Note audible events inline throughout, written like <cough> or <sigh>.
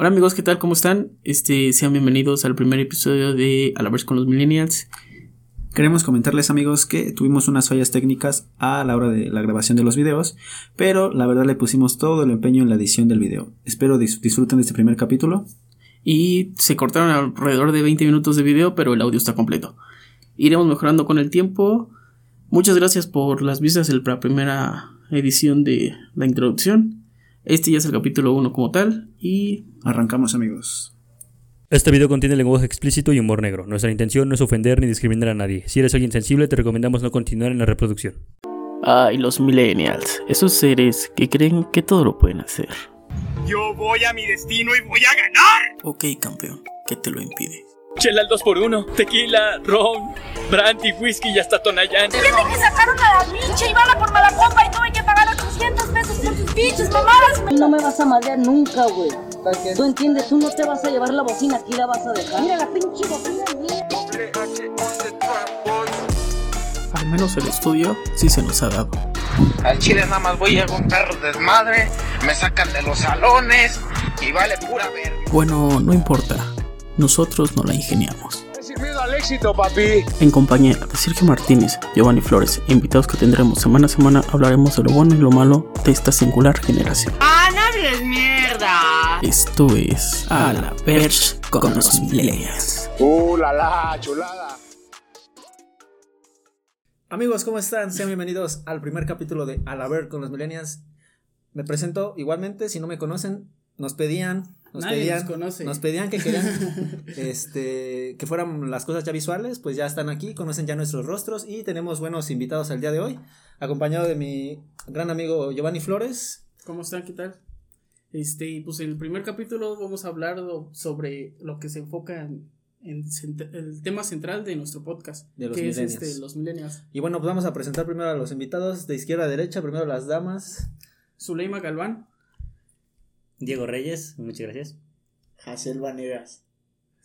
Hola amigos, ¿qué tal? ¿Cómo están? Este, sean bienvenidos al primer episodio de A la vez con los Millennials. Queremos comentarles amigos que tuvimos unas fallas técnicas a la hora de la grabación de los videos, pero la verdad le pusimos todo el empeño en la edición del video. Espero disfruten de este primer capítulo. Y se cortaron alrededor de 20 minutos de video, pero el audio está completo. Iremos mejorando con el tiempo. Muchas gracias por las vistas en la primera edición de la introducción. Este ya es el capítulo 1 como tal y arrancamos amigos. Este video contiene lenguaje explícito y humor negro. Nuestra intención no es ofender ni discriminar a nadie. Si eres alguien sensible, te recomendamos no continuar en la reproducción. Ay, los millennials, esos seres que creen que todo lo pueden hacer. Yo voy a mi destino y voy a ganar. Ok, campeón, ¿qué te lo impide? Chela al 2x1, tequila, ron, brandy, whisky y hasta tonayán. Tiene que sacaron a la pinche y bala por mala copa y tuve que pagar 800 pesos por tus pinches mamadas. No me vas a madrear nunca, güey. Tú entiendes, tú no te vas a llevar la bocina, aquí la vas a dejar. Mira la pinche bocina mía. Al menos el estudio sí se nos ha dado. Al chile nada más voy a un perro desmadre, me sacan de los salones y vale pura verga. Bueno, no importa. Nosotros no la ingeniamos. Miedo al éxito, papi. En compañía de Sergio Martínez, Giovanni Flores e invitados que tendremos semana a semana, hablaremos de lo bueno y lo malo de esta singular generación. ¡Ah, no hables mierda! Esto es A la Perch con los Millennials. ¡Uh, la la, chulada! Amigos, ¿cómo están? Sean bienvenidos al primer capítulo de A la Ver con los Millennials. Me presento igualmente, si no me conocen, nos pedían nos Nadie pedían, nos conoce. nos pedían que querían <laughs> este que fueran las cosas ya visuales, pues ya están aquí, conocen ya nuestros rostros y tenemos buenos invitados al día de hoy, acompañado de mi gran amigo Giovanni Flores. ¿Cómo están? ¿Qué tal? Este, pues en el primer capítulo vamos a hablar do- sobre lo que se enfoca en, en cent- el tema central de nuestro podcast, De los que es millennials. este, los millennials. Y bueno, pues vamos a presentar primero a los invitados de izquierda a derecha, primero las damas. Zuleima Galván, Diego Reyes, muchas gracias. Hazel Vanegas.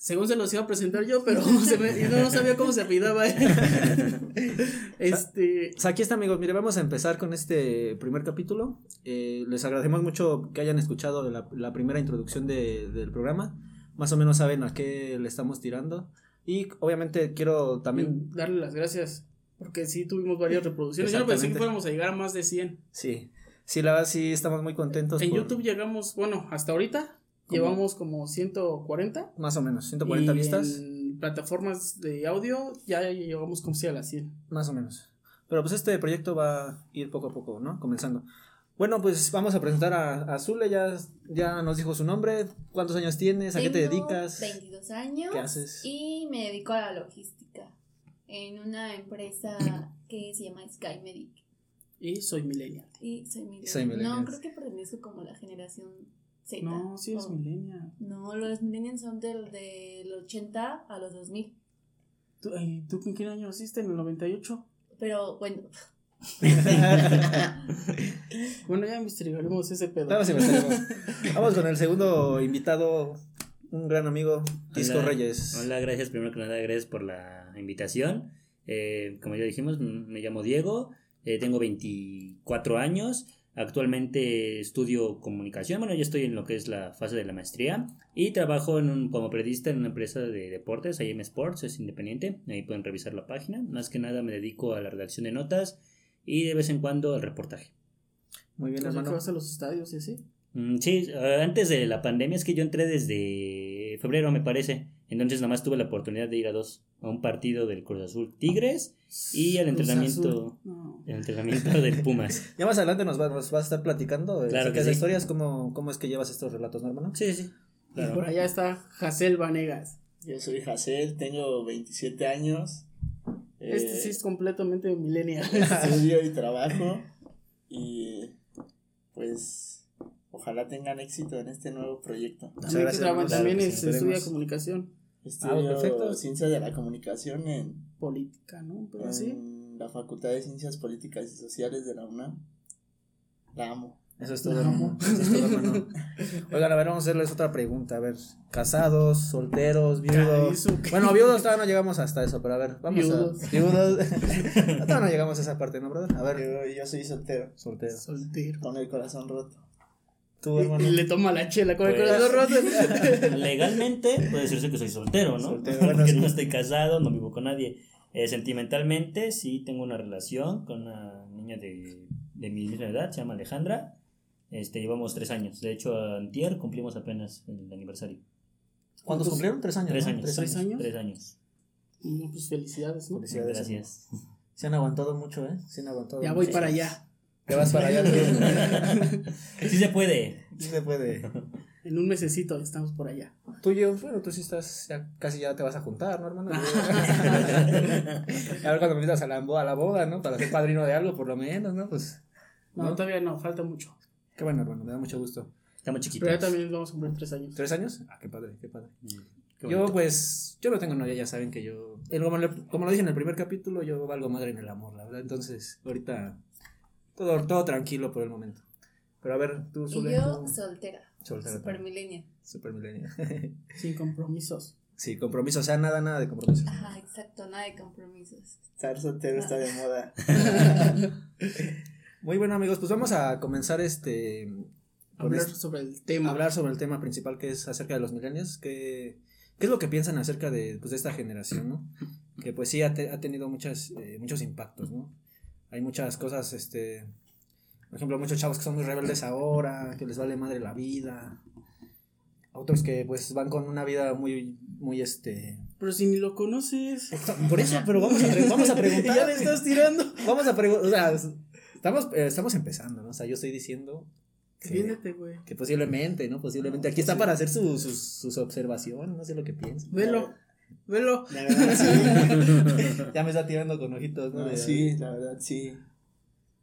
Según se los iba a presentar yo, pero <laughs> se me- yo no sabía cómo se apellidaba. <laughs> este, Pues aquí está amigos, mire, vamos a empezar con este primer capítulo. Eh, les agradecemos mucho que hayan escuchado la, la primera introducción de- del programa. Más o menos saben a qué le estamos tirando. Y obviamente quiero también... darle las gracias, porque sí tuvimos varias reproducciones. Yo no pensé que fuéramos a llegar a más de 100. Sí, sí, la verdad sí estamos muy contentos. En por- YouTube llegamos, bueno, hasta ahorita Llevamos como 140. Más o menos, 140 y vistas. En plataformas de audio ya llegamos como si a las 100. Más o menos. Pero pues este proyecto va a ir poco a poco, ¿no? Comenzando. Bueno, pues vamos a presentar a, a Zule, ya, ya nos dijo su nombre, cuántos años tienes, a qué te Tengo dedicas. 22 años. ¿Qué haces? Y me dedico a la logística en una empresa que se llama Sky Medic. Y soy millennial. Y soy millennial. Soy millennial. No, creo que pertenezco como a la generación Z. No, sí es o- millennial. No, los millennials son del, del 80 a los 2000. ¿Tú, ay, ¿Tú en qué año naciste? ¿En el 98? Pero bueno, <laughs> Bueno, ya investigaremos ese pedo. <laughs> Vamos, con el segundo invitado, un gran amigo, Disco Hola. Reyes. Hola, gracias primero que nada, gracias por la invitación. Eh, como ya dijimos, me llamo Diego, eh, tengo 24 años, actualmente estudio comunicación, bueno, ya estoy en lo que es la fase de la maestría y trabajo en un- como periodista en una empresa de deportes, IM Sports, es independiente, ahí pueden revisar la página. Más que nada me dedico a la redacción de notas y de vez en cuando al reportaje. Muy bien, hermano. vas a los estadios y así. Mm, Sí, eh, antes de la pandemia es que yo entré desde febrero, me parece. Entonces nada más tuve la oportunidad de ir a dos, a un partido del Cruz Azul Tigres y al entrenamiento. No. el entrenamiento <laughs> del Pumas. Ya más adelante nos, va- nos vas a estar platicando de Claro que sí. historias, cómo, cómo es que llevas estos relatos, ¿no, hermano? Sí, sí. Y por allá está Hazel Vanegas. Yo soy Hazel, tengo 27 años. Este Eh, sí es completamente millennial. <laughs> Estudio y trabajo. Y pues ojalá tengan éxito en este nuevo proyecto. También, gracias, también estudia comunicación Estudio perfecto. Ciencias de la Comunicación en, política, ¿no? Pero en la Facultad de Ciencias Políticas y Sociales de la UNAM. La amo. Eso es todo, No. hermano. Eso es todo, hermano. <laughs> Oigan, a ver, vamos a hacerles otra pregunta. A ver, casados, solteros, viudos. Bueno, viudos todavía no llegamos hasta eso, pero a ver, vamos Viudos. a. Viudos. <laughs> <laughs> todavía no llegamos a esa parte, ¿no, brother? A ver, Yo, yo soy soltero, solteros. Soltero. con el corazón roto. Tú, hermano. Le toma la chela con el Pues- corazón roto. <laughs> Legalmente puede decirse que soy soltero, ¿no? Soltero, Porque sí. no estoy casado, no vivo con nadie. Eh, sentimentalmente sí tengo una relación con una niña de, de mi misma edad, se llama Alejandra. Este, llevamos tres años. De hecho, antier cumplimos apenas el aniversario. ¿Cuántos cumplieron? Tres años. Tres ¿no? años. ¿Tres años? Tres años. No, pues felicidades, ¿no? Felicidades. Gracias. Se han aguantado mucho, ¿eh? Se han aguantado Ya voy para allá. Te vas para allá. tú. <laughs> Sí se puede. Sí se puede. En un mesecito estamos por allá. Tú y yo, bueno, tú sí estás, ya casi ya te vas a juntar, ¿no, hermano? <laughs> a ver cuando me invitas a la, a la boda, ¿no? Para ser padrino de algo, por lo menos, ¿no? Pues, No, ¿No? todavía no, falta mucho. qué bueno, hermano, me da mucho gusto. Estamos chiquitos. Pero ya también vamos a cumplir tres años. ¿Tres años? Ah, qué padre, qué padre. Qué Yo, pues, yo no tengo novia, ya saben que yo, el- como, le- como lo dije en el primer capítulo, yo valgo madre en el amor, la verdad. Entonces, ahorita, todo, todo tranquilo por el momento. Pero a ver, tú, Y Zule, yo soltera. Soltera Super millennial. Super milenio. <laughs> Sin compromisos. sí, compromiso, o sea, nada, nada de compromiso. Ajá, exacto, nada de compromisos. Estar soltero está de moda. <laughs> Muy bueno, amigos, pues vamos a comenzar este. Hablar este- sobre el tema. hablar sobre el tema principal que es acerca de los millennials. ¿Qué, qué es lo que piensan acerca de, pues, de esta generación, no? Que pues sí ha, te- ha tenido muchas, eh, muchos impactos, ¿no? Hay muchas cosas, este. Por ejemplo, muchos chavos que son muy rebeldes ahora, que les vale madre la vida. Otros que pues van con una vida muy, muy este. Pero si ni lo conoces. Por eso, pero vamos a, pre- vamos a <laughs> preguntar. ya le estás tirando. Vamos a preguntar. O sea, estamos, eh, estamos empezando, ¿no? O sea, yo estoy diciendo que, Defiéndete, güey. que posiblemente, ¿no? Posiblemente. Aquí está para hacer sus, sus, sus observaciones, no sé lo que piensan. Velo. Velo. La verdad, sí. <laughs> ya me está tirando con ojitos, ¿no? No, De- sí, la verdad, sí.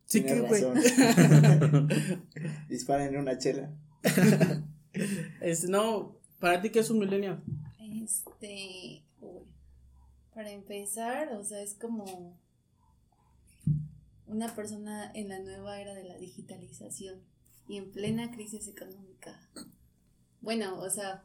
Sí que, güey. <laughs> Disparen una chela. <laughs> Este, no, para ti, ¿qué es un millennial? Este, uy, para empezar, o sea, es como una persona en la nueva era de la digitalización y en plena crisis económica. Bueno, o sea,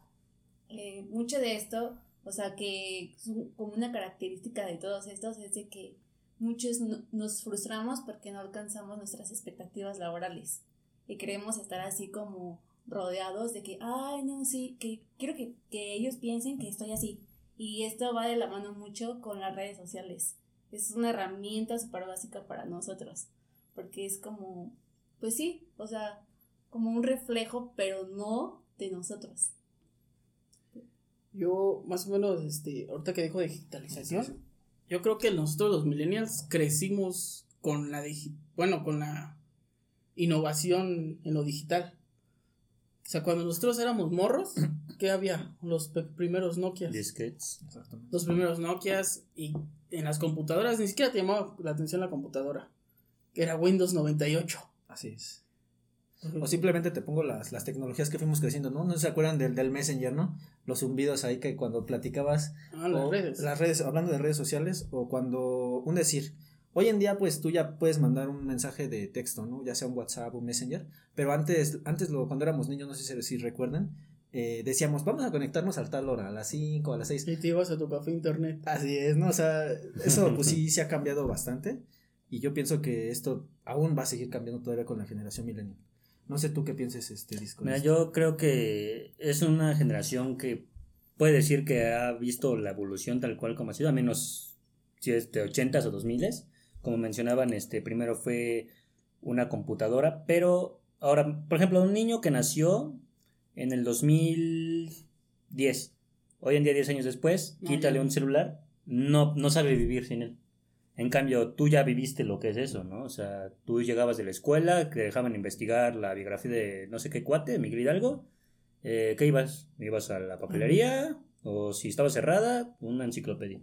eh, mucho de esto, o sea, que es un- como una característica de todos estos es de que muchos no- nos frustramos porque no alcanzamos nuestras expectativas laborales y queremos estar así como rodeados de que, ay, no, sí, que quiero que, que ellos piensen que estoy así. Y esto va de la mano mucho con las redes sociales. Es una herramienta súper básica para nosotros, porque es como, pues sí, o sea, como un reflejo, pero no de nosotros. Yo, más o menos, este, ahorita que dijo digitalización, yo creo que nosotros los millennials crecimos con la bueno, con la innovación en lo digital. O sea, cuando nosotros éramos morros, <coughs> ¿qué había? Los pe- primeros Nokia. Disquets. Exactamente. Los primeros Nokias y en las computadoras ni siquiera te llamaba la atención la computadora. Que era Windows 98. Así es. O simplemente te pongo las, las tecnologías que fuimos creciendo, ¿no? ¿No se acuerdan del, del Messenger, no? Los zumbidos ahí que cuando platicabas. Ah, las o redes. Las redes, hablando de redes sociales, o cuando. Un decir. Hoy en día, pues tú ya puedes mandar un mensaje de texto, ¿no? Ya sea un WhatsApp, un Messenger. Pero antes, antes lo, cuando éramos niños, no sé si, si recuerdan, eh, decíamos, vamos a conectarnos a tal hora, a las 5, a las 6. Y te ibas a tu café internet. Así es, ¿no? O sea, eso <laughs> pues sí se ha cambiado bastante. Y yo pienso que esto aún va a seguir cambiando todavía con la generación millennial. No sé tú qué pienses, este disco. Mira, yo creo que es una generación que puede decir que ha visto la evolución tal cual como ha sido, a menos si es de 80s o 2000s. Como mencionaban, este primero fue una computadora, pero ahora, por ejemplo, un niño que nació en el 2010, hoy en día 10 años después, No, quítale ya. un celular, no, no sabe vivir sin él. En cambio, tú ya viviste lo que es eso, ¿no? O sea, tú llegabas de la escuela, te dejaban investigar la biografía de no sé qué cuate, Miguel Hidalgo. Eh, ¿Qué ibas? ¿Ibas a la papelería? O si estaba cerrada, una enciclopedia.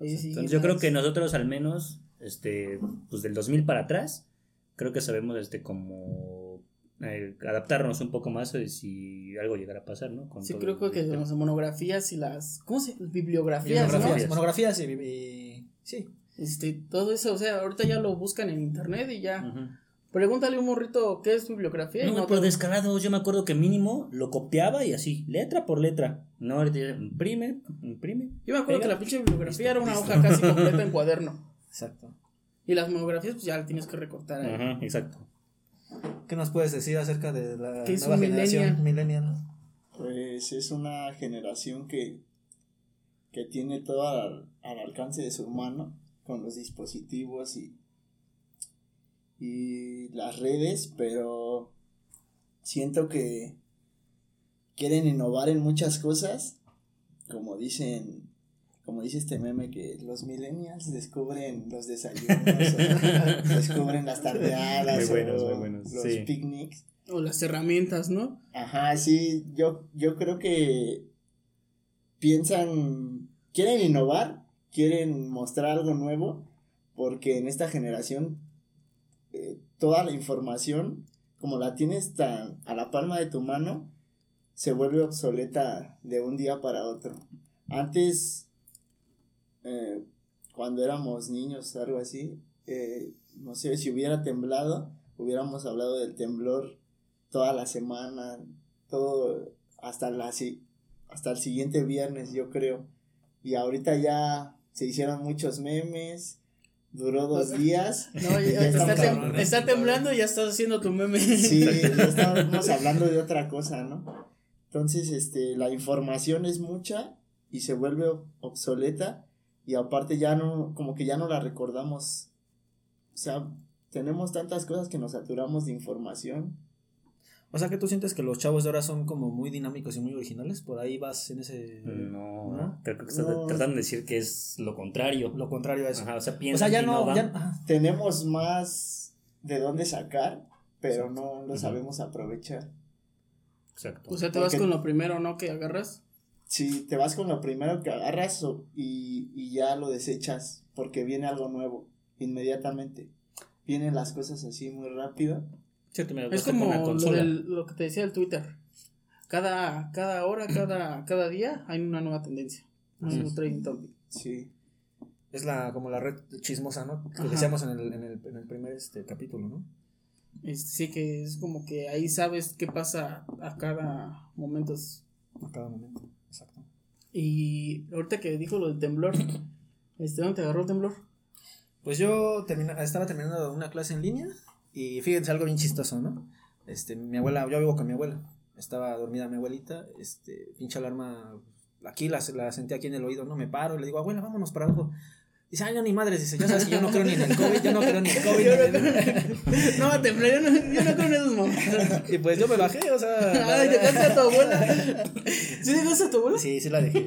Sí, Entonces yo creo que nosotros al menos, este, pues del 2000 para atrás, creo que sabemos, este, como eh, adaptarnos un poco más eh, si algo llegara a pasar, ¿no? Con Sí, creo que las monografías y las. ¿Cómo se Bibliografías, monografías, ¿no? monografías y, y- sí. Este, todo eso, o sea, ahorita ya lo buscan en internet y ya. Ujú. Pregúntale a un morrito qué es bibliografía. y No, no pero te- descarados, yo me acuerdo que mínimo lo copiaba y así, letra por letra. No, imprime, imprime. Yo me acuerdo pega. que la pinche bibliografía era una Listo. hoja casi <laughs> completa en cuaderno. Exacto. Y las monografías, pues ya la tienes que recortar ahí. Ajá, exacto. ¿Qué nos puedes decir acerca de la ¿Qué es nueva un generación millennial? Pues es una generación que, que tiene todo al, al alcance de su mano con los dispositivos y, y las redes, pero siento que quieren innovar en muchas cosas, como dicen, como dice este meme que los millennials descubren los desayunos, <laughs> o descubren las tardeadas, Muy buenos, o muy buenos, los sí. picnics. O las herramientas, ¿no? Ajá, sí, yo, yo creo que piensan, quieren innovar, quieren mostrar algo nuevo, porque en esta generación eh, toda la información, como la tienes tan a la palma de tu mano, se vuelve obsoleta de un día para otro. Antes, eh, cuando éramos niños, algo así, eh, no sé, si hubiera temblado, hubiéramos hablado del temblor toda la semana, todo hasta la hasta el siguiente viernes, yo creo. Y ahorita ya se hicieron muchos memes, duró dos días. <laughs> No, y ya- ya está, tem- está temblando y ya estás haciendo tu meme. Sí, ya <laughs> estábamos hablando de otra cosa, ¿no? Entonces, este, la información es mucha y se vuelve ob- obsoleta y aparte ya no, como que ya no la recordamos. O sea, tenemos tantas cosas que nos saturamos de información. O sea, que tú sientes que los chavos de ahora son como muy dinámicos y muy originales. Por ahí vas en ese. No, ¿No? creo que No. tratando de decir que es lo contrario. Lo contrario a eso. Ajá, o sea, o piensan sea, ya no. Ya. Tenemos más de dónde sacar, pero no lo sabemos aprovechar. Exacto. O sea, te vas Porque- con lo primero, ¿no? Que agarras. Si te vas con lo primero que agarras o- y, y ya lo desechas porque viene algo nuevo inmediatamente. Vienen las cosas así muy rápido. Es como una lo, consola. del- lo que te decía del Twitter. Cada, cada hora, cada, cada día hay una nueva tendencia. Un nuevo es. trending topic. Sí. Es la, como la red chismosa, ¿no? Que Ajá. decíamos en el, en el, en el primer este, capítulo, ¿no? Este, sí que es como que ahí sabes qué pasa a cada momento. A cada momento. Exacto. Y ahorita que dijo lo del temblor, este, ¿dónde te agarró el temblor? Pues yo termina, estaba terminando una clase en línea y fíjense algo bien chistoso, ¿no? Este, mi abuela, yo vivo con mi abuela, estaba dormida mi abuelita, este, pinche alarma, aquí la, la sentí aquí en el oído, ¿no? Me paro y le digo, abuela, vámonos para abajo. Dice, ay, no, ni madres, dice, ya sabes que yo no creo ni en el COVID, yo no creo ni en el COVID. Yo no el- <laughs> No, temblé, yo no, yo no creo en esos momentos. <laughs> Y pues yo me bajé, o sea. <laughs> Ay, dejaste a tu abuela. ¿Sí dejaste a tu abuela? Sí, sí la dejé.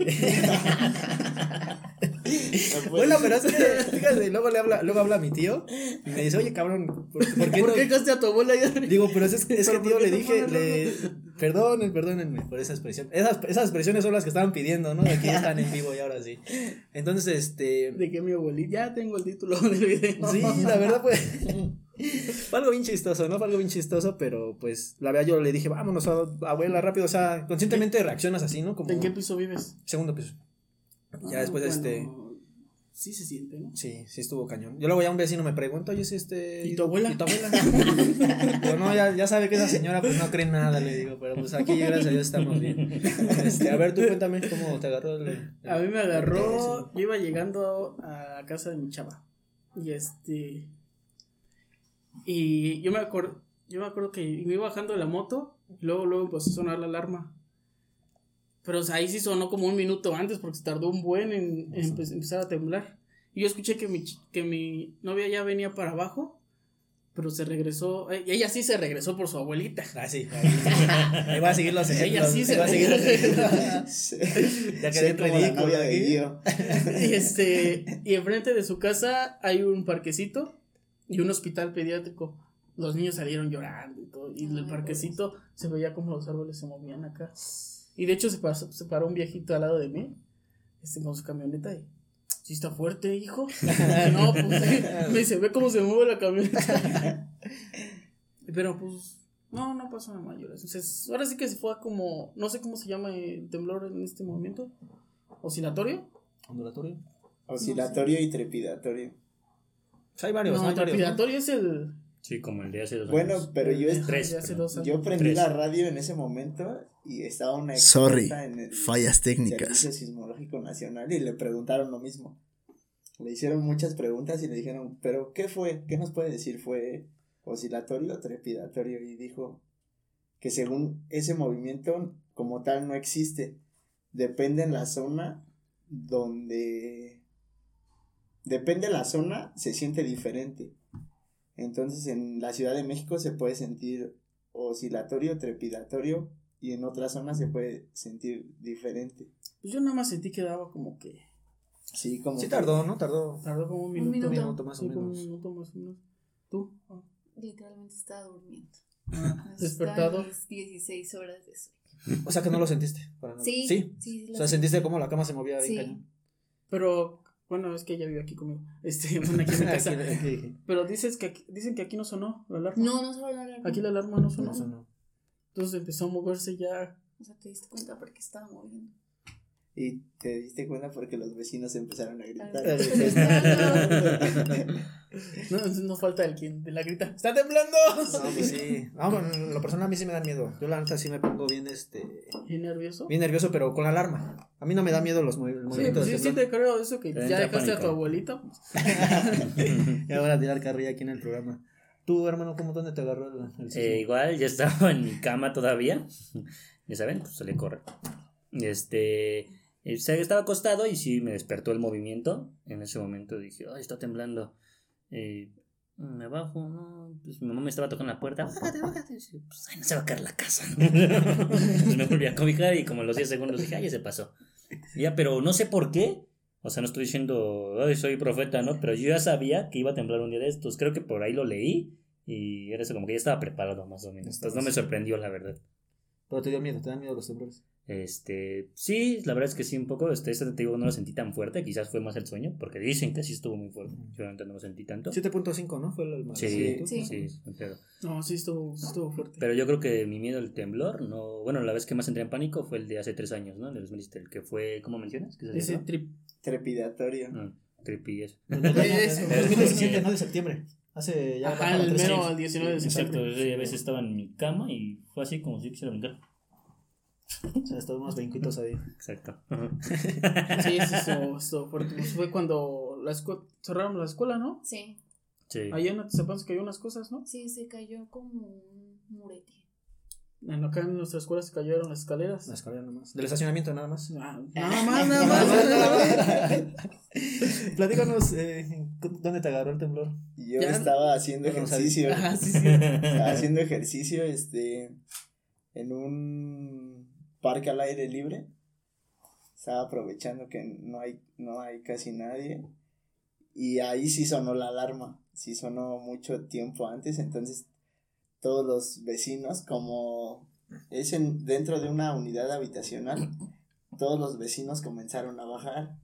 <laughs> Bueno, pero es <laughs> que, fíjate, luego le habla, luego habla a mi tío y me dice, oye, cabrón, ¿por, por qué ¿Por no? qué dejaste a tu abuela ya? Digo, pero es, es que <laughs> tío ¿por qué le dije, le, perdonen, perdónenme por esa expresión. Esas, esas expresiones son las que estaban pidiendo, ¿no? De que ya están en vivo y ahora sí. Entonces, este, De que mi abuelita, ya tengo el título del video. sí, la verdad, pues, fue algo bien chistoso, ¿no? Fue algo bien chistoso, pero pues, la verdad yo le dije, vámonos, a- abuela, rápido, o sea, conscientemente reaccionas así, ¿no? Como ¿En qué piso vives? segundo piso. Ya Ah, después, bueno, este, Sí se siente, ¿no? Sí, sí estuvo cañón. Yo luego ya un vecino me pregunta, oye, es este... ¿Y tu abuela? ¿Y tu abuela? <laughs> Pero no, ya, ya sabe que esa señora pues no cree nada, le digo, pero pues aquí gracias a Dios estamos bien. <laughs> Este, a ver, tú cuéntame cómo te agarró el... el- A mí me agarró, yo iba llegando a casa de mi chava. Y este. Y yo me acuerdo, yo me acuerdo que me iba bajando de la moto, y luego, luego empezó a sonar la alarma. Pero o sea, ahí sí sonó como un minuto antes porque se tardó un buen en, en empe- empezar a temblar. Y yo escuché que mi, ch- que mi novia ya venía para abajo, pero se regresó. eh, Ella sí se regresó por su abuelita. Ah, sí. <laughs> Ahí, va a seguir los ejemplos. Ella sí se ahí va a seguir los. <laughs> Ya quedé ridículo novia de. <laughs> Y este, y enfrente de su casa hay un parquecito y un hospital pediátrico. Los niños salieron llorando y todo. Y el parquecito se veía como los árboles se movían acá. Y de hecho se, pasó- se paró un viejito al lado de mí, este, con su camioneta y. Sí está fuerte, hijo. <laughs> no, pues <laughs> me dice, ve cómo se mueve la camioneta. <laughs> Pero pues, no, no pasó nada mayores. O sea, es- ahora sí que se fue como, no sé cómo se llama el temblor en este momento. Oscilatorio. Ondulatorio. Oscilatorio y trepidatorio. Hay varios, No, hay varios. ¿no? trepidatorio es el. Sí, como el de hace dos Bueno, años. pero yo, de Tres, hace perdón. dos años. yo prendí Tres. la radio en ese momento y estaba una Sorry, en el fallas técnicas. Servicio Sismológico Nacional y le preguntaron lo mismo. Le hicieron muchas preguntas y le dijeron, ¿pero qué fue? ¿Qué nos puede decir? ¿Fue oscilatorio o trepidatorio y dijo que según ese movimiento como tal no existe, depende en la zona donde depende la zona se siente diferente. Entonces en la Ciudad de México se puede sentir oscilatorio, trepidatorio y en otras zonas se puede sentir diferente. Pues yo nada más sentí que daba como que. Sí, como Sí que- tardó, ¿no? Tardó. Tardó como un Un minuto. minuto. minuto más o Sí, como un menos. minuto más o menos. ¿Tú? Ah. Literalmente estaba durmiendo. Ah, ¿Despertado? mis 16 horas de sueño. O sea que no lo sentiste. Para nada. Sí, Sí. sí, O lo sea, sentiste cómo la cama se movía bien Sí. cañón. Pero, bueno, es que ella vive aquí conmigo. <laughs> Este, <laughs> bueno, aquí en mi casa. Aquí- aquí- Pero dices que aquí- dicen que aquí no sonó la alarma. No, no solo la alarma. Aquí la alarma no sonó. No, sonó. Entonces empezó a moverse ya. O sea, te diste cuenta porque estaba moviendo. Y te diste cuenta porque los vecinos empezaron a gritar. <laughs> No, no falta el quien de la grita. ¡Está temblando! No, pues sí. No, bueno, en lo personal a mí sí me da miedo. Yo la neta sí me pongo bien, este... ¿Y nervioso? Bien nervioso, pero con la alarma. A mí no me da miedo los movi- el Sí, movimiento pues sí, sí te creo eso que ya dejaste a tu pánico. abuelita. pues. <laughs> Ya van a tirar carrilla aquí en el programa. Tú, hermano, ¿cómo dónde te agarró el, el? Eh, igual, ya estaba en mi cama todavía. Ya saben, pues se le corre. Este. Eh, Estaba acostado y sí me despertó el movimiento. En ese momento dije, ay, está temblando. Eh, me bajo, no. Pues mi mamá me estaba tocando la puerta. Bájate, bájate. Dice, Pues ay, no se va a caer la casa. pues <laughs> me volví a cobijar y como a los 10 segundos dije, ay, ya se pasó. Y ya, pero no sé por qué. O sea, no estoy diciendo, ay, soy profeta, ¿no? Pero yo ya sabía que iba a temblar un día de estos. Creo que por ahí lo leí. Y era eso, como que ya estaba preparado más o menos. Entonces no me sorprendió, la verdad. Pero te dio miedo, te dan miedo los temblores. Este, sí, la verdad es que sí, un poco. Este, este te digo, no lo sentí tan fuerte. Quizás fue más el sueño, porque dicen que sí estuvo muy fuerte. Yo realmente no lo sentí tanto. 7.5, ¿no? Fue el más. Sí, Sí. sí, pero, No, sí estuvo, estuvo fuerte. pero yo creo que mi miedo al temblor, no. Bueno, la vez que más entré en pánico fue el de hace tres años, ¿no? El de 2007, el que fue, ¿cómo mencionas? ¿Qué se Ese trip. Trepidatorio. Ah, eso. <laughs> El 2017, ¿no? De septiembre. Hace ya. Ajá, el mero al 19 de Exacto, septiembre. ese- a veces estaba en mi cama y fue así como si quisiera brincar. <laughs> O sea, unos brinquitos ahí. Exacto. Sí, <laughs> eso fuerte. Pues fue cuando la cerraron la escuela, ¿no? Sí, Sí. Ahí en Atizapán se cayó unas cosas, ¿no? sí, se cayó como un murete. En acá en nuestra escuela se cayeron las escaleras. La escalera nomás. Del estacionamiento nada más. Ah, <laughs> Nada más, nada más. nada más. Platícanos, eh, ¿dónde te agarró el temblor? Yo Ya- estaba haciendo Bueno, ejercicio. Ajá, sí, sí. Estaba haciendo ejercicio, este, en un parque al aire libre. Estaba aprovechando que no hay, no hay casi nadie. Y ahí sí sonó la alarma. Sí sonó mucho tiempo antes. Entonces, todos los vecinos, como es en, dentro de una unidad habitacional, todos los vecinos comenzaron a bajar.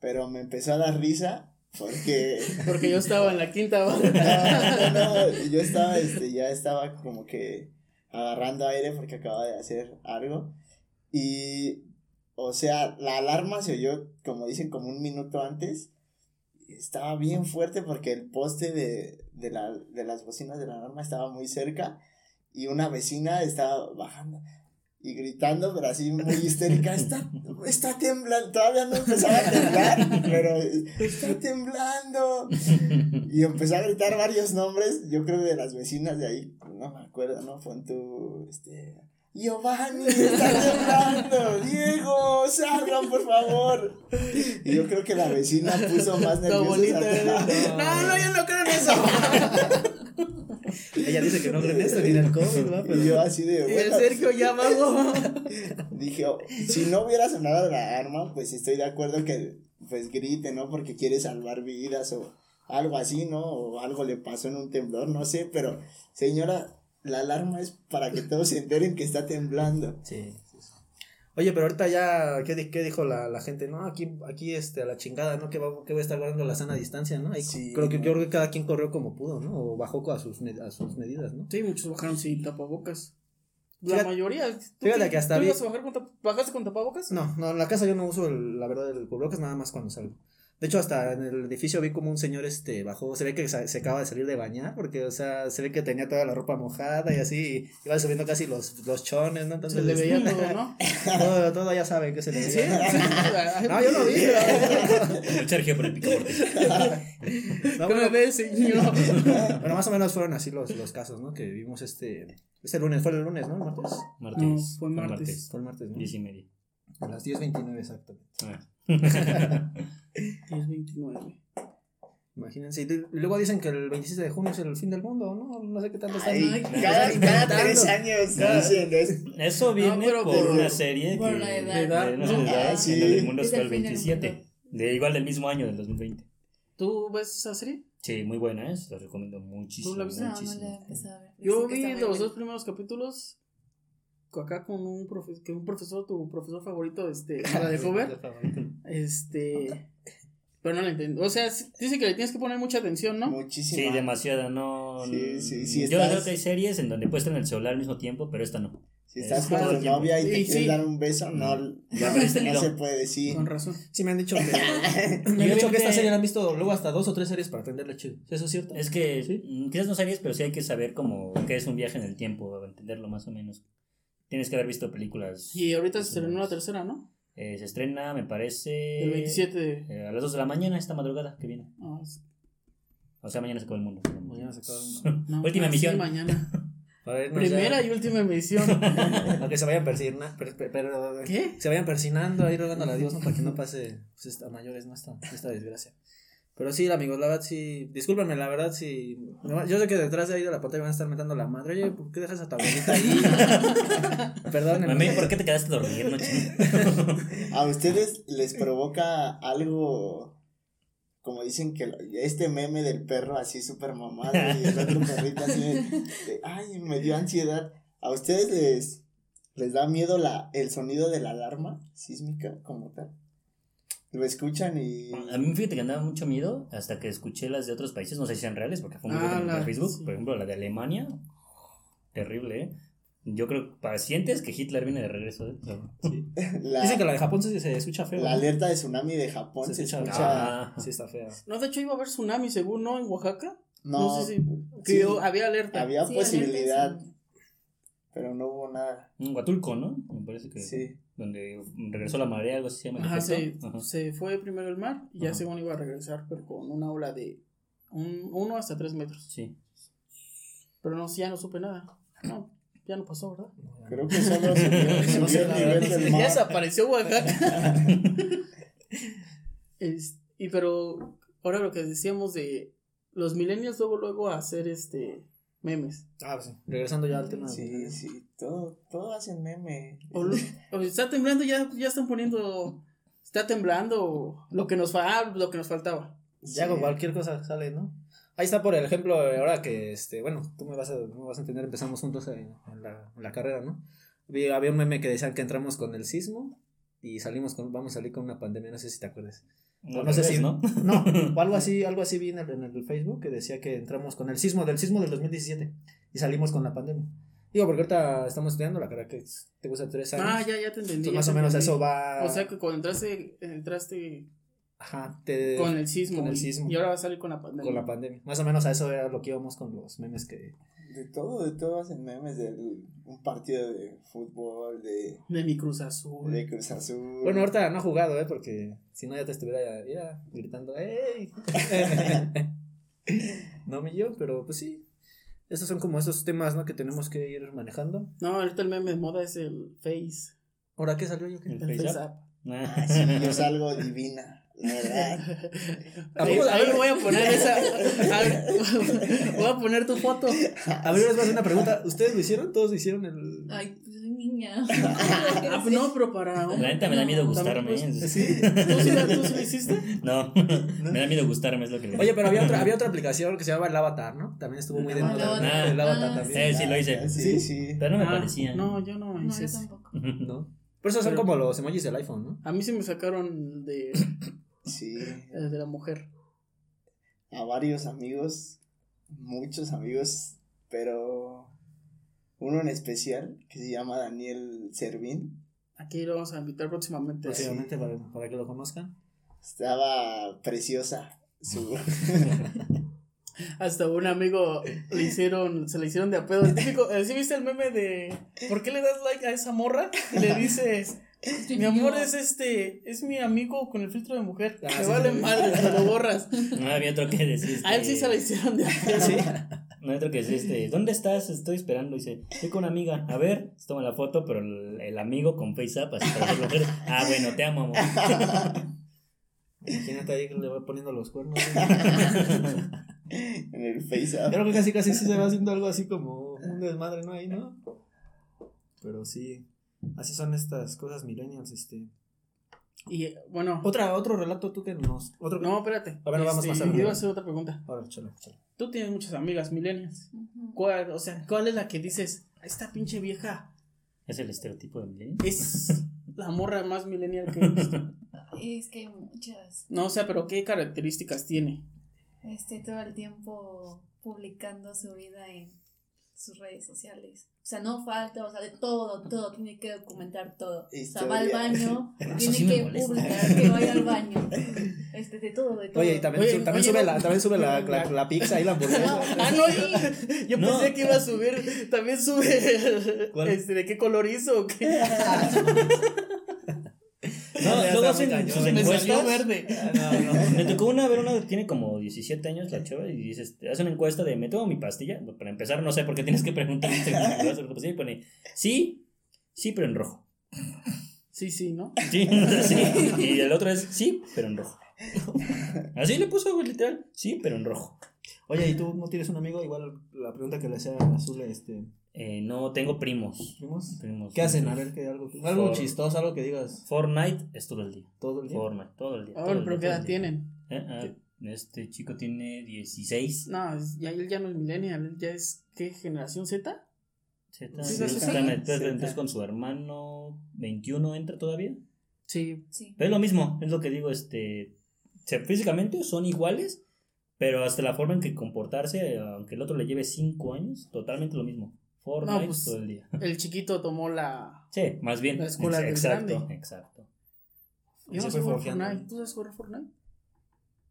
Pero me empezó a dar risa porque <laughs> Porque yo estaba en la quinta. <laughs> no, no, yo estaba, este, ya estaba como que agarrando aire porque acababa de hacer algo. Y, o sea, la alarma se oyó, como dicen, como un minuto antes. Estaba bien fuerte porque el poste de, de, la, de las bocinas de la alarma estaba muy cerca. Y una vecina estaba bajando y gritando, pero así muy histérica, <laughs> está, está temblando, todavía no empezaba a temblar, pero está temblando. Y empezó a gritar varios nombres, yo creo de las vecinas de ahí, no me acuerdo, ¿no? Fue tu, este, Giovanni, está temblando, <laughs> Diego, salgan por favor. Y yo creo que la vecina puso más nerviosa. abuelita. No, no, yo no creo en eso. Ella dice que no cree en esto ni en el COVID, ¿va? Pero Y yo así de, Y el bueno, Sergio ya vago. <laughs> Dije, oh, si no hubiera sonado la arma, pues estoy de acuerdo que pues grite, ¿no? Porque quiere salvar vidas o algo así, ¿no? O algo le pasó en un temblor, no sé, pero señora, la alarma es para que todos se enteren que está temblando. Sí. Oye, pero ahorita ya, ¿qué, qué dijo la, la gente? No, aquí, aquí este, a la chingada, ¿no? Que va, que va a estar guardando la sana distancia, ¿no? Ahí Sí. creo que, yo creo que cada quien corrió como pudo, ¿no? O bajó a sus, med- a sus medidas, ¿no? Sí, muchos bajaron sin tapabocas. La Fíjate- mayoría. ¿Tú fíjate qué- que hasta ¿Tú vi- ibas a bajar con ¿Bajaste con tapabocas? No, no, en la casa yo no uso, el- la verdad, el cubrebocas nada más cuando salgo. De hecho, hasta en el edificio vi como un señor este bajó, se ve que se, acaba de salir de bañar, porque, o sea, se ve que tenía toda la ropa mojada y así, iba subiendo casi los, los chones, ¿no? Entonces, Se le veía este, todo, ¿no? <laughs> todo, todo ya saben que se le veía. sí. <laughs> No, yo no vi. pero- Sergio por el picaporte. <laughs> No, ¿Qué me bueno, ves, señor? bueno, más o menos fueron así los, los casos, ¿no? Que vimos este, este lunes, fue el lunes, ¿no? El martes. Martes. No, fue martes. Fue el martes, ¿no? Diez y media. A las 10.29 exactamente. Ah. 10-29. Imagínense. Luego dicen que el 27 de junio es el fin del mundo, ¿no? No sé qué tanto están. Ay, cada, cada tres años dicen es- Eso viene pero por por- una serie por que la edad. de Edad, ¿no? edad, Ah, sí. en el mundo Es fue el el fin del 27. mundo. De igual del mismo año, del 2020. ¿Tú ves esa serie? Sí, muy buena, ¿eh? La recomiendo muchísimo. ¿Tú la viste? No, no la he empezado a ver. Yo vi los dos primeros capítulos acá con un, profe que un profesor, tu profesor favorito, este, <laughs> la de Hover, este, pero no la entiendo. O sea, sí- dice que le tienes que poner mucha atención, ¿no? muchísimo. Sí, demasiado, no. Sí, sí, sí, Yo estás- creo que hay series en donde en el celular al mismo tiempo, pero esta no. Si estás Es con tu novia y te Sí, quieres sí. dar un beso, no, el no hilo. se puede decir. Con razón. Sí, me han dicho que. <laughs> me han dicho que esta serie la han visto luego hasta dos o tres series para entenderle chido. ¿Eso es cierto? Es que mm, quizás no series, pero sí hay que saber como qué es un viaje en el tiempo, entenderlo más o menos. Tienes que haber visto películas. Y ahorita se estrenó la tercera, ¿no? Eh, se estrena, me parece. El 27 de... eh, a las 2 de la mañana, esta madrugada que viene. Ah, es- O sea, mañana se acaba el mundo. Mañana se acaba el mundo. <laughs> no, Última ah, sí, emisión. mañana. <laughs> Primera ya- y última emisión. <laughs> Aunque se vayan persinando. Per, ¿Qué? Se vayan persinando ahí rogándole a Dios, ¿no? Para que no pase pues, a mayores, ¿no? Esta, esta desgracia. Pero sí, amigos, la verdad sí. Discúlpenme, la verdad sí. Yo sé que detrás de ahí de la pantalla van a estar metiendo la madre. Oye, ¿por qué dejas a tu abuelita ahí? <laughs> Perdón, Mami, ¿por qué te quedaste no <laughs> ¿A ustedes les provoca algo, como dicen que este meme del perro así súper mamado y el otro perrito así de, de, ay, me dio ansiedad? ¿A ustedes les, les da miedo la, el sonido de la alarma sísmica como tal? Lo escuchan y... A mí fíjate que andaba mucho miedo hasta que escuché las de otros países, no sé si sean reales, porque fue un Ah, la- en Facebook, sí. por ejemplo, la de Alemania, terrible, ¿eh? Yo creo, para sientes que Hitler viene de regreso, ¿eh? <laughs> La, Dicen que la de Japón se, se escucha feo. la ¿no? alerta de tsunami de Japón Se se, escucha- escucha... Ah. Sí, está fea. No, de hecho iba a haber tsunami, según, ¿no? En Oaxaca. No, No, sé si... Que sí, había alerta. había Sí, posibilidad, alerta, sí. pero no hubo nada. En Huatulco, ¿no? Me parece que. Sí. Donde regresó la marea, algo así se llama. Ajá, se. Ajá. se fue primero el mar y ya Ajá. según iba a regresar, pero con una ola de un, uno hasta tres metros. Sí. Pero no, ya no supe nada. No, ya no pasó, ¿verdad? Creo que solo subió, <laughs> No sé, subió el nivel no del Ya mar. desapareció Oaxaca. <laughs> Es- y pero ahora lo que decíamos de los millennials luego luego a hacer este memes. Ah, pues sí. Regresando ya al tema. Sí, sí, todo, todo hacen meme. O, está temblando ya ya están poniendo está temblando lo que nos fa- ah, lo que nos faltaba. Ya con cualquier cosa sale, ¿no? Ahí está, por ejemplo, ahora que, este, bueno, tú me vas a, me vas a entender, empezamos juntos en, en la, en la carrera, ¿no? Había, había un meme que decían que entramos con el sismo y salimos con, vamos a salir con una pandemia, no sé si te acuerdas. No, O no sé si, ¿no? no, <laughs> o algo así, algo así vi en el, en el Facebook que decía que entramos con el sismo, del sismo del 2017 y salimos con la pandemia. Digo, porque ahorita estamos estudiando la carrera que es- te gusta tres años. Ah, ya ya te entendí. Entonces, ya más te o menos entendí. eso va. O sea que cuando entraste entraste Ajá, te- con el sismo, con el y- sismo. y ahora va a salir con la pandemia. con la pandemia. Más o menos a eso era lo que íbamos con los memes que. De todo, de todo hacen memes de un partido de fútbol, de, de mi Cruz Azul. de Cruz Azul. Bueno, ahorita no ha jugado, ¿eh? Porque si no ya te estuviera ya, ya gritando, ¡Ey! <laughs> <laughs> no me yo, pero pues sí. Estos son como esos temas, ¿no? Que tenemos que ir manejando. No, ahorita el meme de moda es el Face. ¿Ahora qué salió yo? El El Face Face App. App. Ah, sí, yo <laughs> salgo divina. <laughs> Ahí, ahí voy a poner esa. <laughs> a- voy a poner tu foto. A ver, les voy a hacer una pregunta. ¿Ustedes lo hicieron? ¿Todos lo hicieron? El... Ay, niña. <laughs> Ah, pues no, pero para. La neta me da miedo gustarme. ¿eh? pues, <laughs> ¿Tú sí, la- tú sí lo hiciste? <laughs> No, me da miedo gustarme, es lo que le Oye, pero había otra, había otra aplicación que se llamaba el Avatar, ¿no? También estuvo muy de Ah, moda. el Avatar. El Avatar Ah, también. Eh, sí, lo hice. Sí, sí. Pero no me Ah, parecía. No, yo no No, hice yo eso. tampoco. ¿No? Pero esos son como los emojis del iPhone, ¿no? A mí sí me sacaron de, <coughs> Sí, de la mujer. a varios amigos, muchos amigos, pero uno en especial que se llama Daniel Servín. Aquí lo vamos a invitar próximamente. Próximamente para, para que lo conozcan. Estaba preciosa. Su... <laughs> <laughs> Hasta un amigo le hicieron, se le hicieron de a pedo. El típico, eh, ¿sí viste el meme de ¿por qué le das like a esa morra? Y le dices, mi amor es este, es mi amigo con el filtro de mujer. Ah, Me sí, vale sí. madre, te lo borras. <laughs> No había otro que decir. A él sí se le hicieron de a pedo. No hay otro que decir, este, ¿dónde estás? Estoy esperando. Dice, estoy con una amiga. A ver, se toma la foto, pero el, el amigo con FaceApp, así para ver. <laughs> Ah, bueno, te amo, amor. <laughs> Imagínate ahí que le va poniendo los cuernos. en el FaceApp. Creo que casi casi sí se va haciendo algo así como un desmadre, ¿no? Ahí, ¿no? Pero sí, así son estas cosas millennials, este. Y bueno, Otra, otro relato tú que nos... Otro no, espérate. A ver, vamos Este, más yo a hacer otra pregunta. Ahora, chalo, chalo. Tú tienes muchas amigas millennials. Ujú. ¿Cuál, o sea, ¿cuál es la que dices, esta pinche vieja Es el estereotipo de milenio. es <laughs> la morra más millennial que he visto? Es que hay muchas. No, o sea, pero ¿qué características tiene? Este, todo el tiempo publicando su vida en sus redes sociales. O sea, no falta, o sea, de todo, todo, tiene que documentar todo. O sea, va al Historia. baño, <laughs> tiene sí que publicar que vaya al baño. Este, de todo, de todo. Oye, y también, Oye, su- también oye, sube, la, también sube la, la, la pizza y la hamburguesa. Ah, no, yo, <laughs> yo No. pensé que iba a subir, también sube, ¿Cuál? este, ¿de qué color hizo o qué? <laughs> No, luego hacen sus encuestas. verde. No, no. Me tocó una ver una que tiene como 17 años la chava y dices, hace una encuesta de ¿me tomo mi pastilla? Pues, Para empezar, no sé por qué tienes que preguntar y pone sí, sí, pero en rojo. Sí, sí, ¿no? Sí, <laughs> sí. Y el otro es sí, pero en rojo. Así le puso, güey, literal. Sí, pero en rojo. Oye, ¿y tú no tienes un amigo? Igual la pregunta que le hacía a Azul, este, Eh, no tengo primos. ¿primos? Primos. ¿Qué hacen? A ver, que algo, algo chistoso, algo que digas Fortnite es todo el día. todo el día. Fortnite, todo el día. A todo ver, el pero ¿qué edad tienen? Eh, ah, este chico tiene 16. No, es- ya, él ya no es millennial, él ya es, ¿qué? ¿Generación Z? Z, Sí, sí, sí, entonces con su hermano 21 entra todavía. Sí. Sí. Pero es lo mismo, es lo que digo, este, se- físicamente son iguales, pero hasta la forma en que comportarse, aunque el otro le lleve 5 años, totalmente lo mismo. Fortnite No, pues, todo el día. <laughs> El chiquito tomó la... Sí, más bien. La escuela ex- del exacto, grande. exacto. Yo no sé jugar. Fortnite. ¿Tú sabes jugar Fortnite?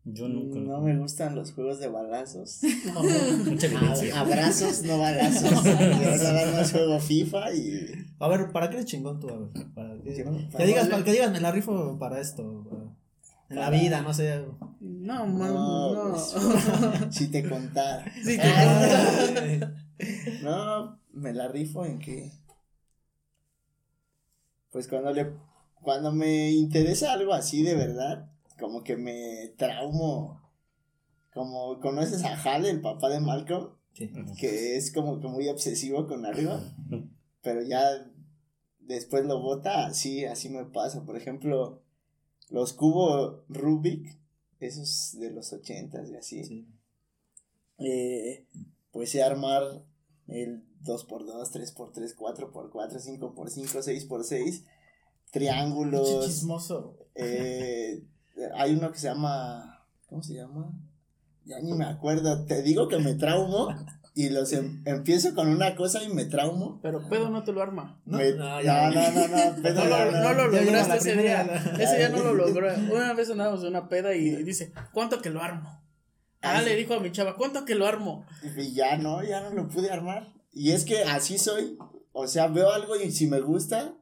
Yo nunca. No me gustan los juegos de balazos. <laughs> Mucha violencia. A- Abrazos, no balazos. <laughs> Yo más juego FIFA y. A ver, ¿para qué eres chingón tú? A ver, para que, que digas, para que digas, me la rifo para esto. para- en la vida, no sé. No, man, No, no. pues, si te contara. Sí, te Ah, No, me la rifo en que. Pues cuando le. Cuando me interesa algo así de verdad, como que me traumo. Como conoces a Hal, el papá de Malcolm, sí. que es como que muy obsesivo con algo, <laughs> pero ya después lo bota, así, así me pasa. Por ejemplo, los cubos Rubik, esos de los ochentas y así. sí. Eh, pues sé armar el 2x2, 3x3, 4x4, 5x5, 6x6, Pinche triángulos. chismoso. eh, hay uno que se llama. ¿Cómo se llama? Ya ni me acuerdo. Te digo que me traumo y los em- empiezo con una cosa y me traumo. Pero pedo no te lo arma. No, Me- no, no, ya. no, no, no, No Pedro, lo, no lo lograste ese día. Ese día no lo <laughs> logró. Una vez andábamos en una peda y dice, ¿cuánto que lo armo? Ah, Ay. le dijo a mi chava, ¿cuánto que lo armo? Y ya no, ya no lo pude armar. Y es que así soy. O sea, veo algo y si me gusta,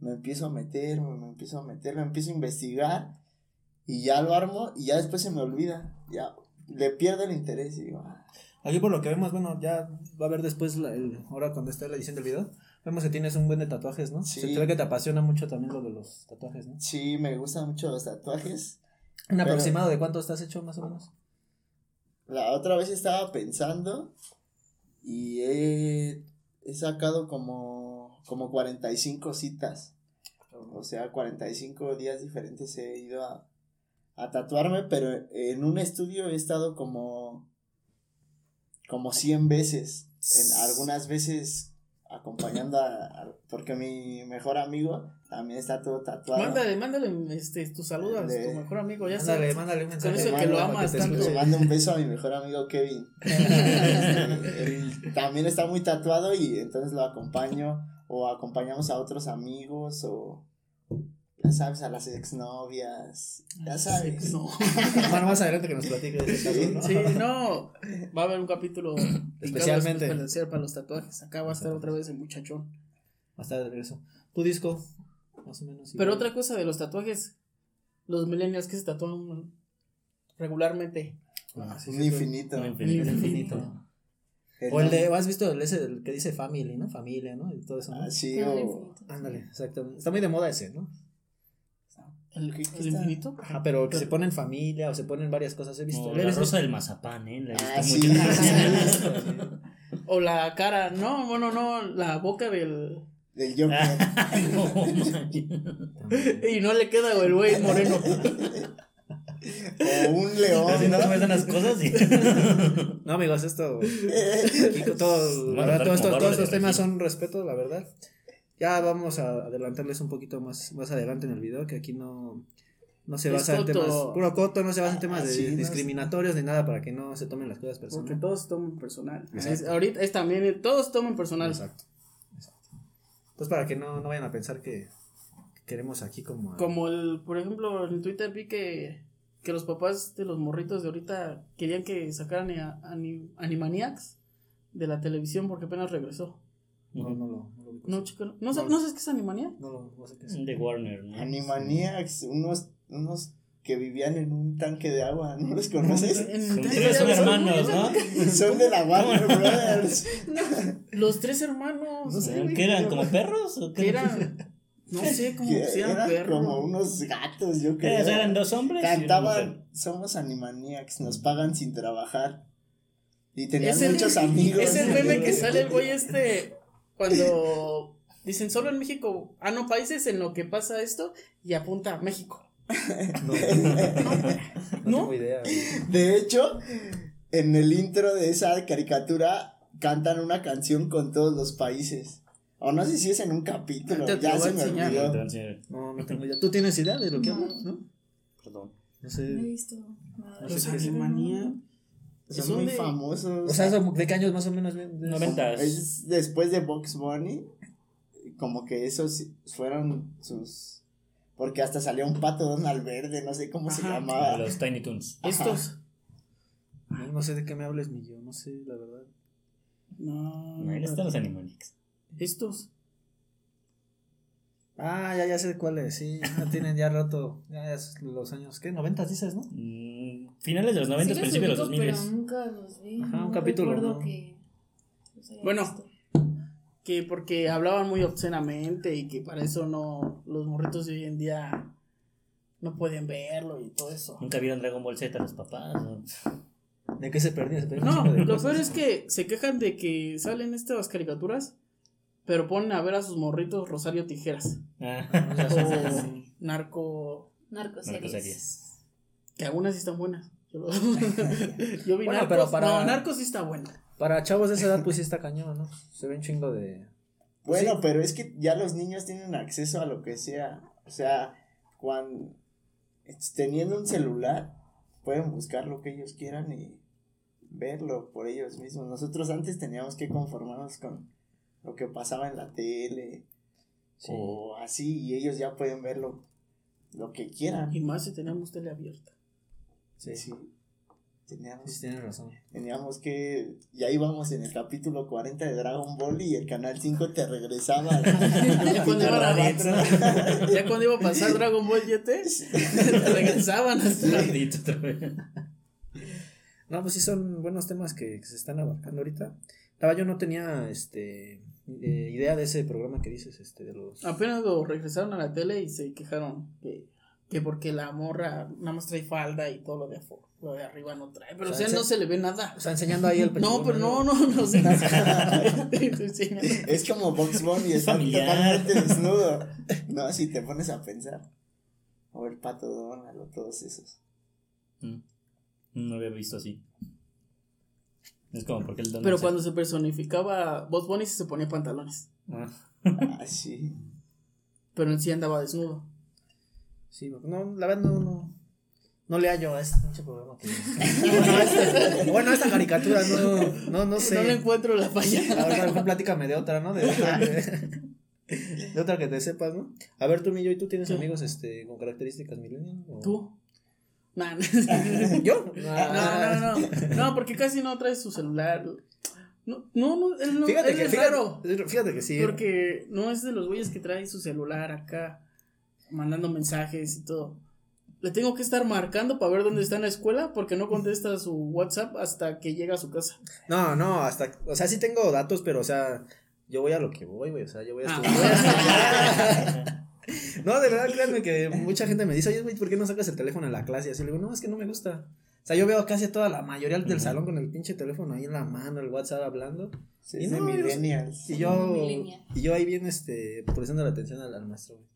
me empiezo a meter, me, empiezo a meter, me empiezo a investigar. Y ya lo armo y ya después se me olvida. Ya le pierdo el interés y digo, ah, Aquí por lo que vemos, bueno, ya va a ver después, la- el, ahora cuando esté la edición del video, vemos que tienes un buen de tatuajes, ¿no? Sí. Se te ve que te apasiona mucho también lo de los tatuajes, ¿no? sí, me gustan mucho los tatuajes. Un Pero- aproximado de cuánto estás hecho más o menos. La otra vez estaba pensando y he, he sacado como, como 45 citas. O sea, 45 días diferentes he ido a, a tatuarme, pero en un estudio he estado como, como 100 veces. En algunas veces acompañando a, a- porque mi mejor amigo también está todo tatuado. Mándale, mándale este, tus saludos a tu mejor amigo. Ya Mándale, sabes. mándale un Con mensaje. eso Le que lo mando- amas te tanto. escuche. Le mando un beso a mi mejor amigo Kevin. Este, <laughs> él también está muy tatuado y entonces lo acompaño o acompañamos a otros amigos o ya sabes, a las exnovias, ya sabes. No. <laughs> Bueno, más adelante que nos platique de ese caso, ¿no? Sí, <laughs> no. Va a haber un capítulo <clears throat> Especialmente. especial para los tatuajes. Acá va a estar otra vez el muchachón. Hasta de regreso. Tu disco, más o menos. Pero igual. otra cosa de los tatuajes, los millennials que se tatúan regularmente. Ah, sí, Un sí, infinito. Un infinito. infinito. O el de, ¿has visto el ese el que dice family, ¿no? Familia, ¿no? Y todo eso. ¿no? Ah, sí, Todo o-. Ándale, exactamente. Está muy de moda ese, ¿no? El, infinito. Ajá, pero que se ponen familia o se ponen varias cosas. He visto. Como ¿Le la rosa del mazapán, ¿eh? La he Ah, visto sí. mucho. <laughs> O la cara, no, bueno, no, la boca del. Del Joker. Ah. <laughs> Y no le queda güey, el güey moreno. o un león, Así no se me dan las cosas y... <laughs> No, amigos, esto. aquí todo, la verdad, todos barba estos temas son respeto, la verdad. Ya vamos a adelantarles un poquito más, más adelante en el video, que aquí no, no se basa en temas. Puro coto, no se basa en temas Ah, de sí, no, discriminatorios ni nada para que no se tomen las cosas Porque personales. todos toman personal. Es- ahorita es también, todos toman personal. Exacto. exacto. Entonces, para que no, no vayan a pensar que que queremos aquí como. a- Como el, por ejemplo, en Twitter vi que, que los papás de los morritos de ahorita querían que sacaran a, Ani- Animaniacs de la televisión porque apenas regresó. No, no lo. No, ubico. No, chico, no, ¿no, sab- No. ¿no sabes qué es Animaniacs? No no sé qué es. De Warner, ¿no? Animaniacs, unos, unos que vivían en un tanque de agua, ¿no los conoces? Son tres hermanos, ¿no? Son de la Warner Brothers. <laughs> Los tres hermanos. No sé. ¿Qué eran? ¿Como perros? ¿O qué Que eran, no <laughs> sé cómo se eran perros. como unos gatos, yo Eh, creo. eran dos hombres. Cantaban, somos Animaniacs, nos pagan sin trabajar. Y tenían muchos amigos. Es el <laughs> meme que sale el güey este cuando <laughs> dicen solo en México, ah no, países en lo que pasa esto y apunta a México. <laughs> No, no, ¿No? tengo idea. güey. De hecho, en el intro de esa caricatura cantan una canción con todos los países. O no sé si es en un capítulo, te ya se me olvidó. No, no tengo idea. ¿Tú tienes idea de lo que No. hablas? ¿No? perdón. No No he sé. visto nada. de Los eso. Animaniacs. Son, Son muy de- famosos. O sea, ¿eso ¿de qué años más o menos? Noventas. Es después de Box Bunny, como que esos fueron sus... Porque hasta salió un pato Donald Verde, no sé cómo se llamaba. Los Tiny Toons. Estos. No, no sé de qué me hables, mi yo. No sé, la verdad. No, No, ahí están los Animaniacs. Estos. Ah, ya, ya sé cuáles. Sí, ya <laughs> tienen ya rato. Ya es los años. ¿Qué? ¿90 dices, no? Mm, finales de los 90, Sí principios de los ubico, 2000. Pero nunca los vi. Ajá, no un capítulo, recuerdo ¿no? que los Bueno. visto. Que porque hablaban muy obscenamente y que para eso no, los morritos de hoy en día no pueden verlo y todo eso. Nunca vieron Dragon Ball Z los papás. ¿no? ¿De qué se perdía? Se perdía un No, lo cosas. peor es que se quejan de que salen estas caricaturas, pero ponen a ver a sus morritos Rosario Tijeras. Ah, O <laughs> narco. Narcoseries. narcoseries. Que algunas sí están buenas. <laughs> Yo, vi Bueno, narcos. pero para- No, narcos sí está bueno. Para chavos de esa edad, pues sí está cañón, ¿no? Se ve un chingo de. Bueno, pero es que ya los niños tienen acceso a lo que sea. O sea, cuando teniendo un celular, pueden buscar lo que ellos quieran y verlo por ellos mismos. Nosotros antes teníamos que conformarnos con lo que pasaba en la tele Sí. o así, y ellos ya pueden verlo lo que quieran. Y más si tenemos tele abierta. Sí, sí. Sí. Teníamos, Sí, tienes razón. teníamos que, ya íbamos en el capítulo 40 de Dragon Ball y el canal 5 te regresaba. <laughs> <laughs> Ya cuando, iban a- ya cuando iba a pasar Dragon Ball GT, <laughs> te regresaban así. Maldito otra vez. No, pues sí son buenos temas que, que se están abarcando ahorita. Verdad, yo no tenía este eh, idea de ese programa que dices, este, de los. Apenas lo regresaron a la tele y se quejaron que, que porque la morra nada más trae falda y todo lo de afuera, lo de arriba no trae. Pero O o sea, sea, no se- se le ve nada. O sea, enseñando ahí el <laughs> No, pero no, no, no. Sí. <laughs> Es como Box Bunny, <laughs> está totalmente desnudo. No, si te pones a pensar. O el pato Donald o todos esos. Mm. No lo había visto así. Es como porque el Pero cuando se personificaba Bob Bunny sí se ponía pantalones. Ah. Ah, sí. Pero en sí andaba desnudo. Sí, no, la verdad no, no. No le hallo a este pinche programa. <laughs> bueno, este- esta caricatura no, no, no sé. No le encuentro la falla. A ver, mejor platícame de otra, ¿no? De otra, de- De otra que te sepas, ¿no? A ver, tú, Millo, ¿y tú tienes amigos este, con características millennial? o- ¿Tú? Nah, ¿Yo? <laughs> No, no, no, no. No, porque casi no trae su celular. No, no, no, él no Fíjate él que, es fíjate, raro. fíjate que sí. Porque no es de los güeyes que trae su celular acá, mandando mensajes y todo. Le tengo que estar marcando para ver dónde está en la escuela porque no contesta su WhatsApp hasta que llega a su casa. No, no, hasta. O sea, sí tengo datos, pero, o sea, yo voy a lo que voy, güey. O sea, yo voy a Ah. estudiar. voy a estudiar. <laughs> no, de verdad, créanme que mucha gente me dice, oye, güey, ¿por qué no sacas el teléfono en la clase? Y así le digo, no, es que no me gusta. O sea, yo veo casi a toda la mayoría del salón con el pinche teléfono ahí en la mano, el WhatsApp hablando. Sí, Y de no, yo- millennials. Y yo, y yo ahí bien, este, prestando la atención al, al maestro, güey.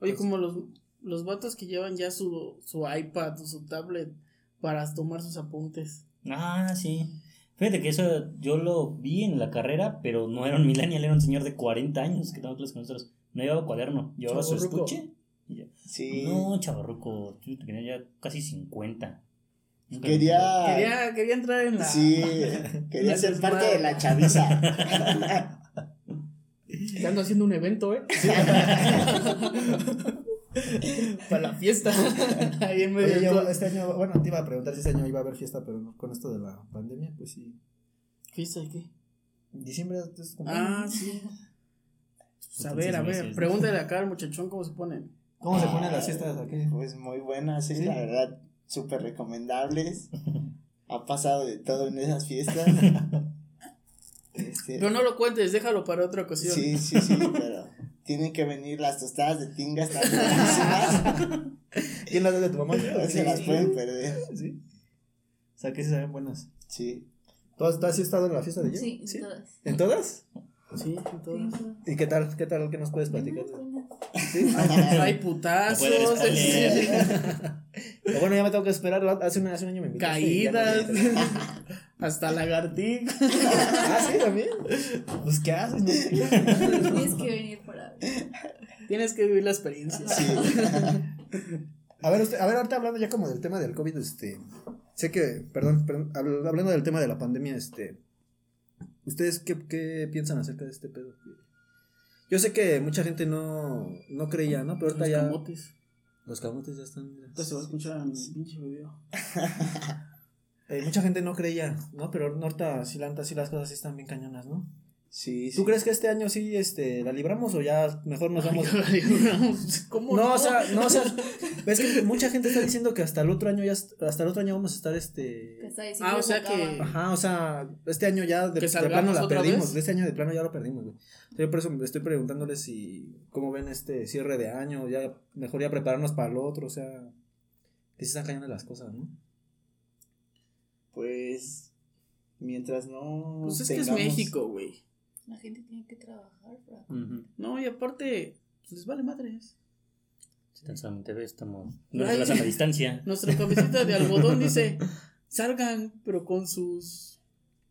Oye, como los, los vatos que llevan ya su, su iPad o su tablet para tomar sus apuntes. Ah, sí. Fíjate que eso yo lo vi en la carrera, pero no era un millennial, era un señor de 40 años que daba clases con nosotros. No llevaba cuaderno, llevaba su estuche. y ya. Sí. No, chavarruco, tú tenía ya casi 50. Nunca Quería. Quería, quería entrar en la. Sí, <laughs> quería ser parte de la chaviza. Que ando haciendo un evento, ¿eh? <laughs> Para la fiesta. <laughs> Ahí en medio Oye, de yo este año, bueno, te iba a preguntar si este año iba a haber fiesta, pero no, con esto de la pandemia, pues sí. ¿Fiesta de qué? En diciembre es como. Ah, sí. Pues a ver, pregúntale <laughs> acá al muchachón cómo se ponen. ¿Cómo se ponen las fiestas aquí? Pues muy buenas, sí, Sí. la verdad, súper recomendables. <laughs> Ha pasado de todo en esas fiestas. <laughs> Este, Pero no lo cuentes, déjalo para otra ocasión. sí, sí, sí, pero tienen que venir las tostadas de tingas tan buenísimas. ¿Quién las da de tu mamá? No se las pueden perder. Sí. O sea, que sí saben buenas. Sí. ¿Tú has, tú has estado en la fiesta de ella? Sí. ¿En todas? Sí, en todas. Sí, ¿Y qué tal? ¿Qué tal? ¿Qué nos puedes platicar? ¿Sí? <laughs> Hay putazos, No puedes Pero bueno, ya me tengo que esperar. Hace un, hace un año me invitaste. no caídas, <laughs> hasta lagartija. <laughs> ah, sí, también. Pues, ¿qué haces? no? Tienes que venir para. Tienes que vivir la experiencia. A ver, usted, a ver, ahorita hablando ya como del tema del COVID, este, sé que, perdón, perdón, habl- hablando del tema de la pandemia, este, ¿ustedes qué, qué piensan acerca de este pedo? Yo sé que mucha gente no, no creía, ¿no? Pero ahorita Los ya, camotes. los camotes ya están, mira. Ahorita se va a escuchar mi pinche video. <laughs> Eh, mucha gente no creía, ¿no? Pero ahorita sí, la sí las cosas sí están bien cañonas, ¿no? Sí, ¿Tú sí. crees que este año sí, este, la libramos o ya mejor nos vamos? <laughs> ¿Cómo No, no? o sea, no, o sea, ves que mucha gente está diciendo que hasta el otro año ya, hasta el otro año vamos a estar, este, Ah, o sea que- Ajá, o sea, este año ya de, ¿Que de salgamos plano la perdimos. vez? Este año de plano ya lo perdimos, güey. Yo por eso estoy preguntándoles si cómo ven este cierre de año, ya mejor ya prepararnos para el otro, o sea, que se están cayendo las cosas, ¿no? Pues, mientras no. Pues es que es México, güey. La gente tiene que trabajar para. No, y aparte, pues les vale madres. Si tan solo te ves, estamos. No Ay. nos a la distancia. <laughs> Nuestra cabecita de algodón dice, <laughs> salgan, pero con sus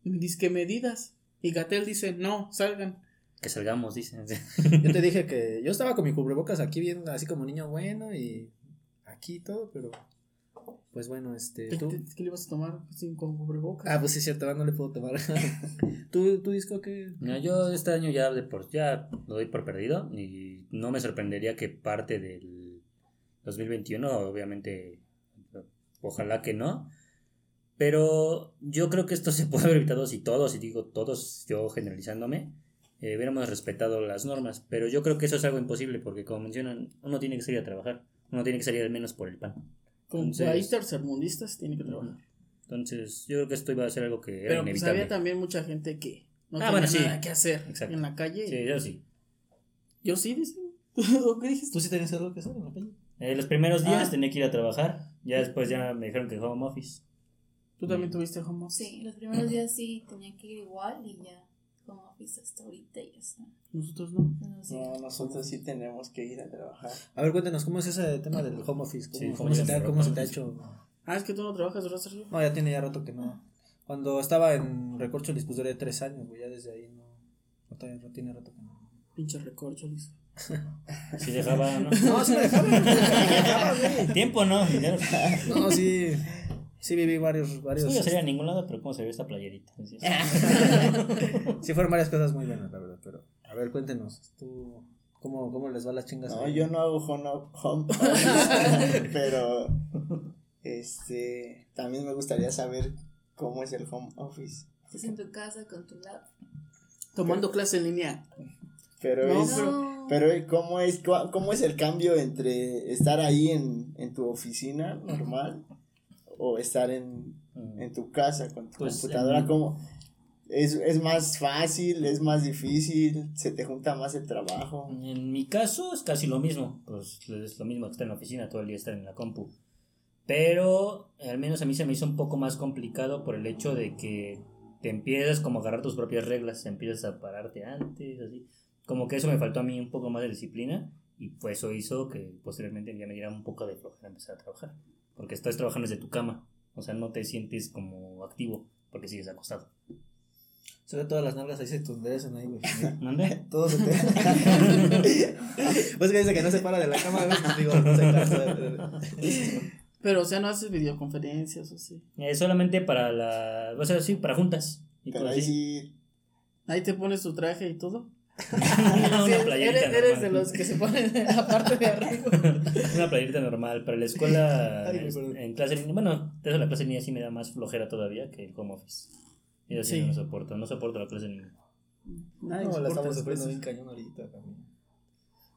disque medidas. Y Gatel dice, no, salgan. Que salgamos, dicen. <laughs> Yo te dije que yo estaba con mi cubrebocas aquí bien, así como niño bueno y aquí todo, pero pues bueno, este, ¿Qué, tú... qué- qué le vas a tomar sin con cubrebocas? Ah, pues sí, es cierto, no le puedo tomar. <laughs> <laughs> ¿Tú, tú disco que Mira, yo este año ya de por, ya lo doy por perdido y no me sorprendería que parte del 2021, obviamente, ojalá que no, pero yo creo que esto <laughs> se puede haber evitado si todos, y digo todos, yo generalizándome, eh, hubiéramos respetado las normas, pero yo creo que eso es algo imposible porque como mencionan, uno tiene que salir a trabajar, uno tiene que salir al menos por el pan. Con país tercermundistas tiene que trabajar. Entonces, yo creo que esto iba a ser algo que era Pero pues inevitable. había también mucha gente que no Ah, tenía bueno, sí. nada que hacer Exacto. en la calle. Sí, yo sí. Yo sí, dice. <laughs> ¿Tú qué dijiste? tú sí tenías algo que hacer en la calle? Eh, los primeros días Ah. tenía que ir a trabajar. Ya después ya me dijeron que home office. ¿Tú también tuviste home office? Sí, los primeros días sí tenía que ir igual y ya como office hasta ahorita y ya está. Nosotros no. No, sí. No, nosotros sí tenemos que ir a trabajar. A ver, cuéntanos, ¿cómo es ese tema del home office? ¿Cómo, Sí, cómo ¿cómo se, te, cómo se home te ha hecho? Ah, es que tú no trabajas, ¿verdad, Sergio? No, ya tiene ya rato que no. Cuando estaba en Recorcholis, pues duré tres años, güey, ya desde ahí no. No, tiene- rato que no. Pinche recorcholis. <laughs> Si dejaba, ¿no? No, sí me dejaba. me <laughs> dejaba. Tiempo, ¿no? Dinero. No, sí. Sí viví varios. varios No iba a salir a ningún lado, pero ¿cómo se ve esta playerita? <laughs> Sí fueron varias cosas muy buenas, la verdad. Pero, a ver, cuéntenos. Tú, ¿Cómo, cómo les va las chingas? No, ahí? yo no hago home, home <laughs> office, pero este también me gustaría saber cómo es el home office. Estás en tu casa con tu lap. Tomando clase en línea. Pero No, es, pero- pero ¿cómo es, cómo es el cambio entre estar ahí en, en tu oficina normal o estar en, en tu casa con tu Pues, computadora? en- ¿Cómo? ¿Es, ¿Es más fácil? ¿Es más difícil? ¿Se te junta más el trabajo? En mi caso es casi lo mismo, pues es lo mismo que estar en la oficina, todo el día estar en la compu. Pero al menos a mí se me hizo un poco más complicado por el hecho de que te empiezas como a agarrar tus propias reglas, empiezas a pararte antes, así. Como que eso me faltó a mí un poco más de disciplina y pues eso hizo que posteriormente ya me diera un poco de flojera empezar a trabajar. Porque estás trabajando desde tu cama, o sea, no te sientes como activo porque sigues acostado. Ve todas las nalgas ahí se enderezan ahí, güey. <laughs> ¿Mande? <laughs> Todo se te. <laughs> pues que dice que no se para de la cama, güey, pues digo, no se cansa. Pero, o sea, no haces videoconferencias o sí. Eh, solamente para la, o sea, sí, para juntas. Y Pero ahí sí, Ahí te pones tu traje y todo. <laughs> Una Sí, playerita eres, de los que se ponen en la parte de arriba. <laughs> Una playerita normal. Para la escuela, Ay, es- perdón. en clase en línea, bueno, eso la clase en línea sí me da más flojera todavía que el home office. Yo sí, Sí. no soporto, no soporto la clase en línea. Nadie No, la estamos sufriendo bien cañón ahorita también.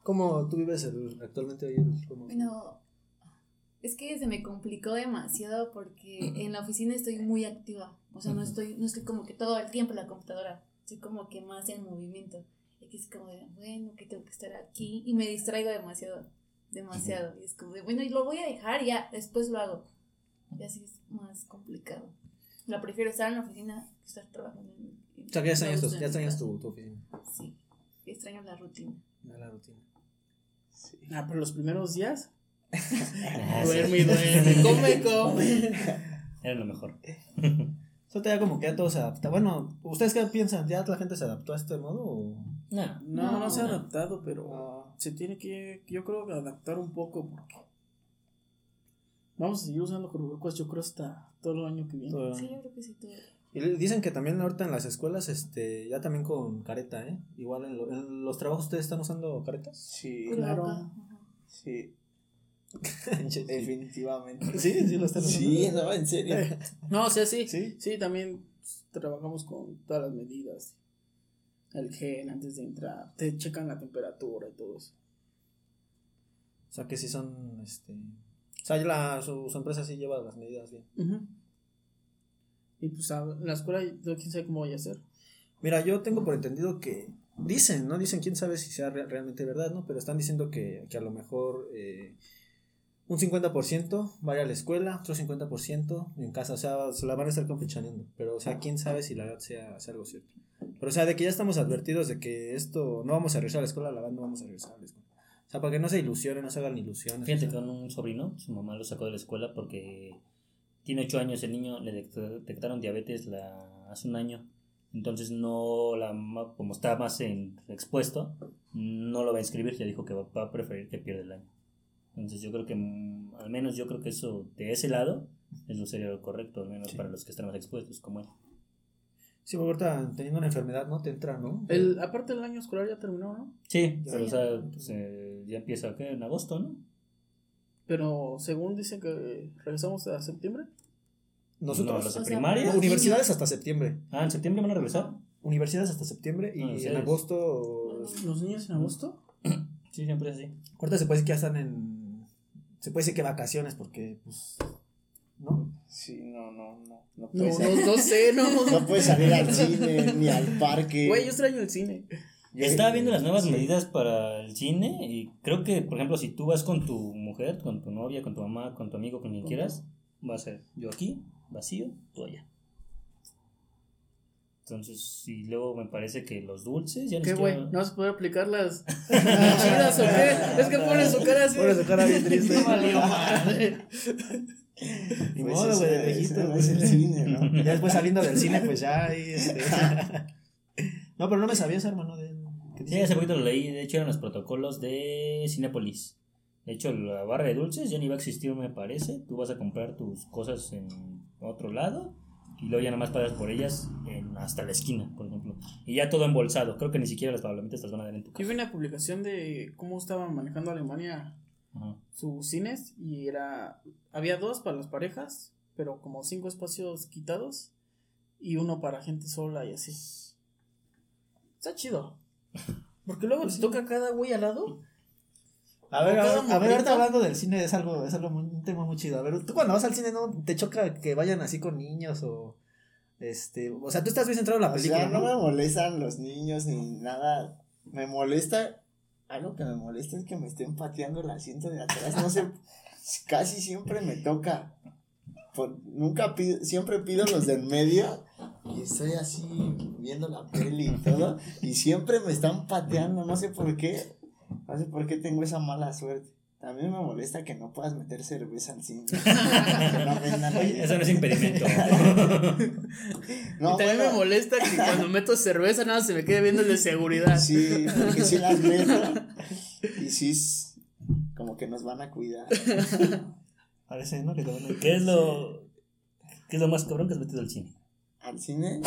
¿Cómo tú vives el, actualmente ahí el cómo? Bueno, es que se me complicó demasiado porque en la oficina estoy muy activa. O sea, no estoy, no estoy como que todo el tiempo en la computadora. Estoy como que más en movimiento. Y aquí es como de, bueno, que tengo que estar aquí. Y me distraigo demasiado. Demasiado. Y es como de, bueno, y lo voy a dejar, ya, después lo hago. Y así es más complicado. La prefiero estar en la oficina que estar trabajando en, O sea, que ya extrañas, tu, ya extrañas tu, tu oficina, Sí, extraño la rutina. la rutina. Ah, pero los primeros días. <laughs> Duerme y duerme. <laughs> Come, come. Era lo mejor. <laughs> Eso te da como que ya todo se adapta. Bueno, ¿ustedes qué piensan? ¿Ya la gente se adaptó a este modo o...? No. No, no se ha adaptado, pero se tiene que, yo creo, que adaptar un poco porque vamos a seguir usando cubrebocas, yo creo, hasta todo el año que viene. Todo- Sí, yo creo que sí, todo. Y dicen que también ahorita en las escuelas, este, ya también con careta, ¿eh? Igual en, lo- en los trabajos ustedes están usando caretas. sí, Claro. Ajá. sí, <laughs> definitivamente. <laughs> Sí, sí lo están usando. Sí, <laughs> no, en serio. No, o sea, sí, Sí. sí, también pues, trabajamos con todas las medidas. El gel antes de entrar, te checan la temperatura y todo eso. O sea que sí son, este... O sea, la, su, su empresa sí lleva las medidas bien. Y pues a- la escuela, yo quién sabe cómo vaya a ser. Mira, yo tengo por entendido que dicen, ¿no? Dicen, quién sabe si sea re- realmente verdad, ¿no? Pero están diciendo que, que a lo mejor eh, un 50% vaya a la escuela, otro 50% en casa, o sea, se la van a estar campechaneando. Pero, o sea, quién sabe si la verdad sea, sea algo cierto. Pero, o sea, de que ya estamos advertidos de que esto no vamos a regresar a la escuela, la verdad no vamos a regresar a la escuela. O sea, para que no se ilusionen, no se hagan ilusiones. Fíjate que con un sobrino, su mamá lo sacó de la escuela porque tiene 8 años el niño, le detect- detectaron diabetes la, hace un año. Entonces no la como está más en, expuesto, no lo va a inscribir, ya dijo que va, va a preferir que pierda el año. Entonces yo creo que mm, al menos yo creo que eso de ese lado es lo sería lo correcto, al menos para los que están más expuestos como él. Sí, porque ahorita teniendo una enfermedad, ¿no? Te entra, ¿no? El, aparte el año escolar ya terminó, ¿no? Sí, Ya. pero o sea, pues, eh, ya empieza ¿qué? en agosto, ¿no? Pero según dicen que regresamos a septiembre. Nosotros. No, los de sea, primaria. Universidades hasta septiembre. Ah, en septiembre van a regresar. Universidades hasta septiembre y Ah, en agosto. Los niños en agosto. Sí, siempre es así. Ahorita se puede decir que ya están en. Se puede decir que vacaciones porque, pues. ¿No? Sí, no, no, no. No No, puedes, no, no sé, no. no puedes salir al cine ni al parque. Güey, yo extraño el cine. Yo- Estaba viendo las nuevas Sí. medidas para el cine y creo que, por ejemplo, si tú vas con tu mujer, con tu novia, con tu mamá, con tu amigo, con quien quieras, va a ser yo aquí, vacío, tú allá. Entonces, y luego me parece que los dulces ya ni ¿Qué, siquiera- güey? ¿No vas a poder aplicar las <laughs> chidas o qué? Es que pone su cara así. Pone su cara bien triste. <laughs> No valió madre. Ni Pues modo, güey, de viejito, no güey. es el cine, ¿no? <laughs> Ya después saliendo del cine, pues ya ahí. Este... no, pero no me sabías, hermano. De... ¿qué Sí, hace poquito lo leí, de hecho eran los protocolos de Cinépolis. De hecho, la barra de dulces ya ni va a existir, me parece. Tú vas a comprar tus cosas en otro lado y luego ya nada más pagas por ellas en, hasta la esquina, por ejemplo. Y ya todo embolsado. Creo que ni siquiera las palomitas las van a dar en tu Yo casa. vi una publicación de cómo estaban manejando Alemania Ajá. sus cines y era había dos para las parejas, pero como cinco espacios quitados y uno para gente sola y así. Está chido. <laughs> Porque luego te toca cada güey al lado. A ver, a ver, a ver, ahorita hablando del cine es algo, es algo muy- un tema muy chido. A ver, tú cuando vas al cine no te choca que vayan así con niños o este, o sea, tú estás bien centrado en la O película, sea, no ¿no? me molestan los niños ni nada. Me molesta. Algo que me molesta es que me estén pateando el asiento de atrás. No sé, <laughs> casi siempre me toca. Por- nunca pido, siempre pido los del medio y estoy así viendo la peli y todo. Y siempre me están pateando, no sé por qué. No sé por qué tengo esa mala suerte. También me molesta que no puedas meter cerveza al cine. <laughs> No. Eso no es impedimento. <laughs> No, y también bueno. me molesta que cuando meto cerveza nada se me quede viendo el de seguridad. Sí, porque sí las meto. <laughs> Y sí, es como que nos van a cuidar. Parece, ¿no? Que te van a- ¿Qué es lo, qué es lo más cabrón que has metido al cine? ¿Al cine?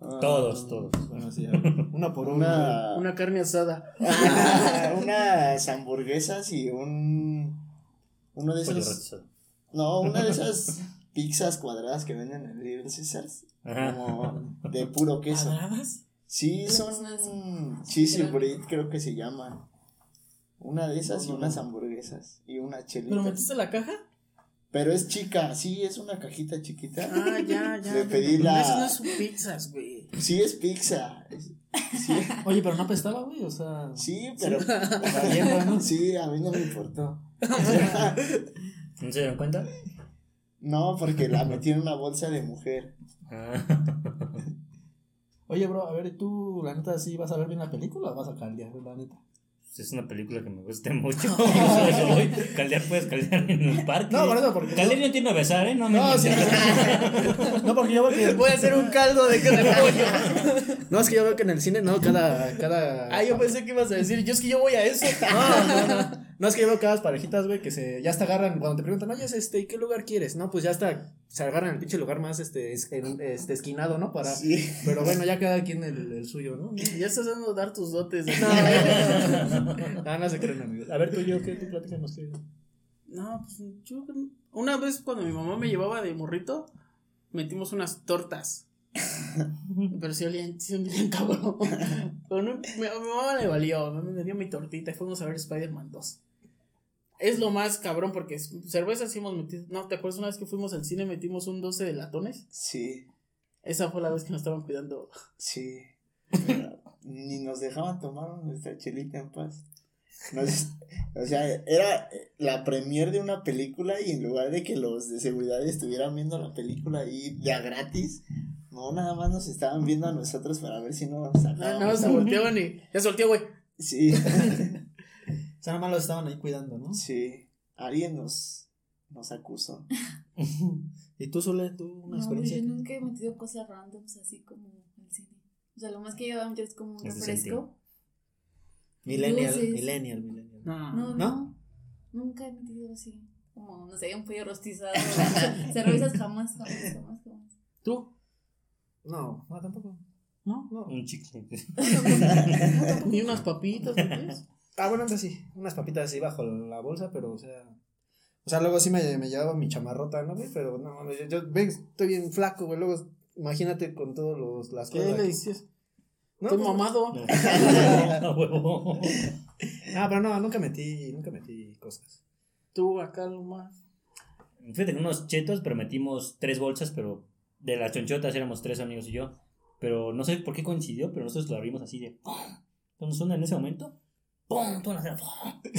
Ah, Todos, todos. Bueno, sí, a ver, uno por. Una, Una carne asada. <laughs> Ah, unas hamburguesas y un. Uno de esos. No, una de esas pizzas cuadradas que venden en Little Caesars. Como de puro queso. ¿Cuadradas? Sí, Son cheesy bread, creo que se llaman. Una de esas y unas hamburguesas. Y una chelita. ¿Pero metiste la caja? Pero es chica, sí, es una cajita chiquita. Ah, ya, ya. Le ya. pedí la- Eso no son pizzas, güey. Sí, es pizza. Sí, <laughs> Oye, pero no apestaba, güey, o sea. sí pero. Sí, <laughs> a mí no me importó. <laughs> ¿No se dieron cuenta? No, porque la metí en una bolsa de mujer. Ah. Oye, bro, a ver, ¿tú, la neta, sí vas a ver bien la película o vas a caldear, la neta? Pues es una película que me gusta <laughs> mucho. <laughs> Voy. Caldear puedes caldear en el parque. No, por eso, porque- Caldear no tiene a besar, ¿eh? No me No, sí. <laughs> no, porque yo veo que. Voy a hacer un caldo de, de pollo. No, es que yo veo que en el cine, no, cada. cada... Ah, yo pensé que ibas a decir, yo es que yo voy a eso. No, no, no. No, es que yo veo cada parejitas, güey, que se, ya hasta agarran, cuando te preguntan, oye, este, ¿y qué lugar quieres? No, pues ya hasta se agarran el pinche lugar más, este, es- en- este esquinado, ¿no? Para, Sí. pero bueno, ya cada quien el, el suyo, ¿no? Ya estás dando a dar tus dotes. No, <laughs> no, no se creen, amigos. A ver, tú y yo, ¿qué? Tú platícanos, ¿qué? No, pues yo una vez cuando mi mamá me llevaba de morrito, metimos unas tortas. Pero sí olían, sí olían cabrón. Pero no, mi, a mi mamá le valió, me, me dio mi tortita y fuimos a ver Spider-Man 2. Es lo más cabrón porque cerveza sí hemos metido. No, ¿te acuerdas una vez que fuimos al cine metimos un 12 de latones? Sí, Esa fue la vez que nos estaban cuidando. sí. Ni nos dejaban tomar nuestra chelita en paz. Nos- o sea, era la premier de una película y en lugar de que los de seguridad estuvieran viendo la película ahí ya gratis, no, nada más nos estaban viendo a nosotros para ver si no No, sacábamos. no, se volteaban y. Ya se volteó, güey. Sí, <laughs> <laughs> O sea, nada más los estaban ahí cuidando, ¿no? sí. Alguien nos, nos acusó. <laughs> ¿Y tú, Sole, tú, una No, experiencia? yo nunca he metido cosas randoms así como el cine. O sea, lo más que a meter es como un Es refresco. Millennial, Luces. millennial, millennial. No. No, ¿No? no, Nunca he metido así. Como, no sé, un pollo rostizado. cervezas jamás, jamás, jamás, jamás. ¿Tú? No, no, tampoco. ¿No? No. Un chicle. <laughs> Ni unas papitas. Ah, bueno, antes sí, unas papitas así bajo la bolsa, pero, o sea... O sea, luego sí me, me llevaba mi chamarrota, ¿no, güey? Pero no, yo, yo ven, estoy bien flaco, güey, luego imagínate con todos los, las ¿Qué cosas le aquí. dices? No, Estoy pues, mamado. Ah, <laughs> pero no, nunca metí, nunca metí cosas. Tú acá lo más. Fíjate, que unos chetos, pero metimos tres bolsas, pero de las chonchotas éramos tres amigos y yo. Pero no sé por qué coincidió, pero nosotros lo abrimos así de ¡pum! Cuando suena en ese momento, ¡pum! Toda la sala, ¡pum! <laughs>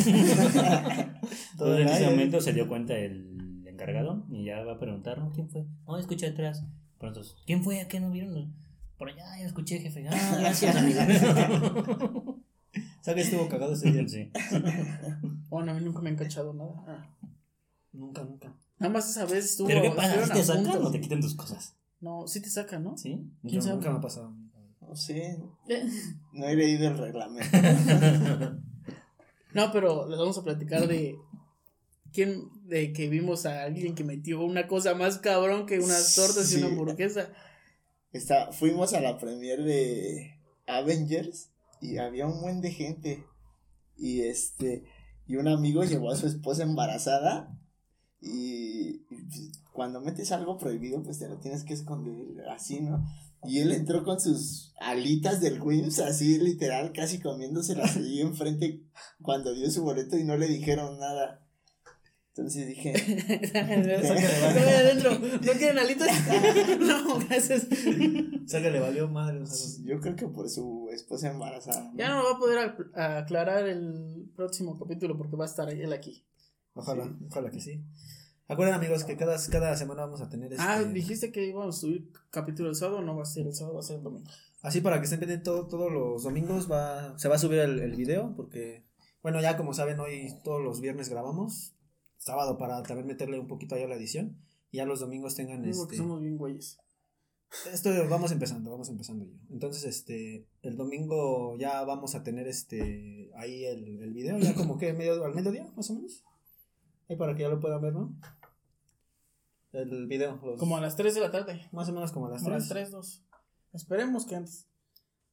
Entonces, en ese momento se dio cuenta el encargado y ya va a preguntar, ¿no? ¿Quién fue? No, escuché atrás. Pero entonces, ¿quién fue? ¿A qué no vieron? Por allá, ya escuché, jefe. Ah, gracias, amigo. <laughs> Que estuvo cagado ese día. sí. <laughs> Bueno, a mí nunca me han cachado nada. Ah. Nunca, nunca. Nada más esa vez estuvo. ¿Pero qué pasa? ¿Sí te sacan punto. o te quitan tus cosas? No, sí te sacan, ¿no? ¿Sí? ¿Quién sabe? nunca me ha pasado. No sé, no he leído el reglamento. <laughs> No, pero les vamos a platicar de quién, de que vimos a alguien que metió una cosa más cabrón que unas tortas y una hamburguesa. Está, fuimos a la premier de Avengers y había un buen de gente. Y este, y un amigo llevó a su esposa embarazada. Y, y, cuando metes algo prohibido, pues te lo tienes que esconder así, ¿no? Y él entró con sus alitas del Wings, así literal, casi comiéndoselas ahí <laughs> enfrente cuando dio su boleto y no le dijeron nada. Entonces dije, <laughs> Sácale <laughs> adentro. ¿No quieren alitas? no, gracias. O sea que le valió madre. o sea, yo creo que por su esposa embarazada. ¿no? Ya no va a poder ac- aclarar el próximo capítulo porque va a estar él aquí. Ojalá, ojalá que sí. Acuerden amigos que cada, cada semana vamos a tener este... Ah, dijiste que íbamos a subir capítulo el sábado, no va a ser el sábado, va a ser el domingo. Así para que estén pendientes todo- todos los domingos va, se va a subir el, el video porque, bueno, ya como saben, hoy todos los viernes grabamos, sábado para también meterle un poquito ahí a la edición, y ya los domingos tengan porque este... somos bien güeyes. Esto vamos empezando, vamos empezando yo. Entonces, este, el domingo ya vamos a tener este, ahí el, el video, ya como que medio, al mediodía, más o menos. Ahí para que ya lo puedan ver, ¿no? El video. los- Como a las 3 de la tarde. Más o menos como a las Como a las 3. 3, 2. Esperemos que antes.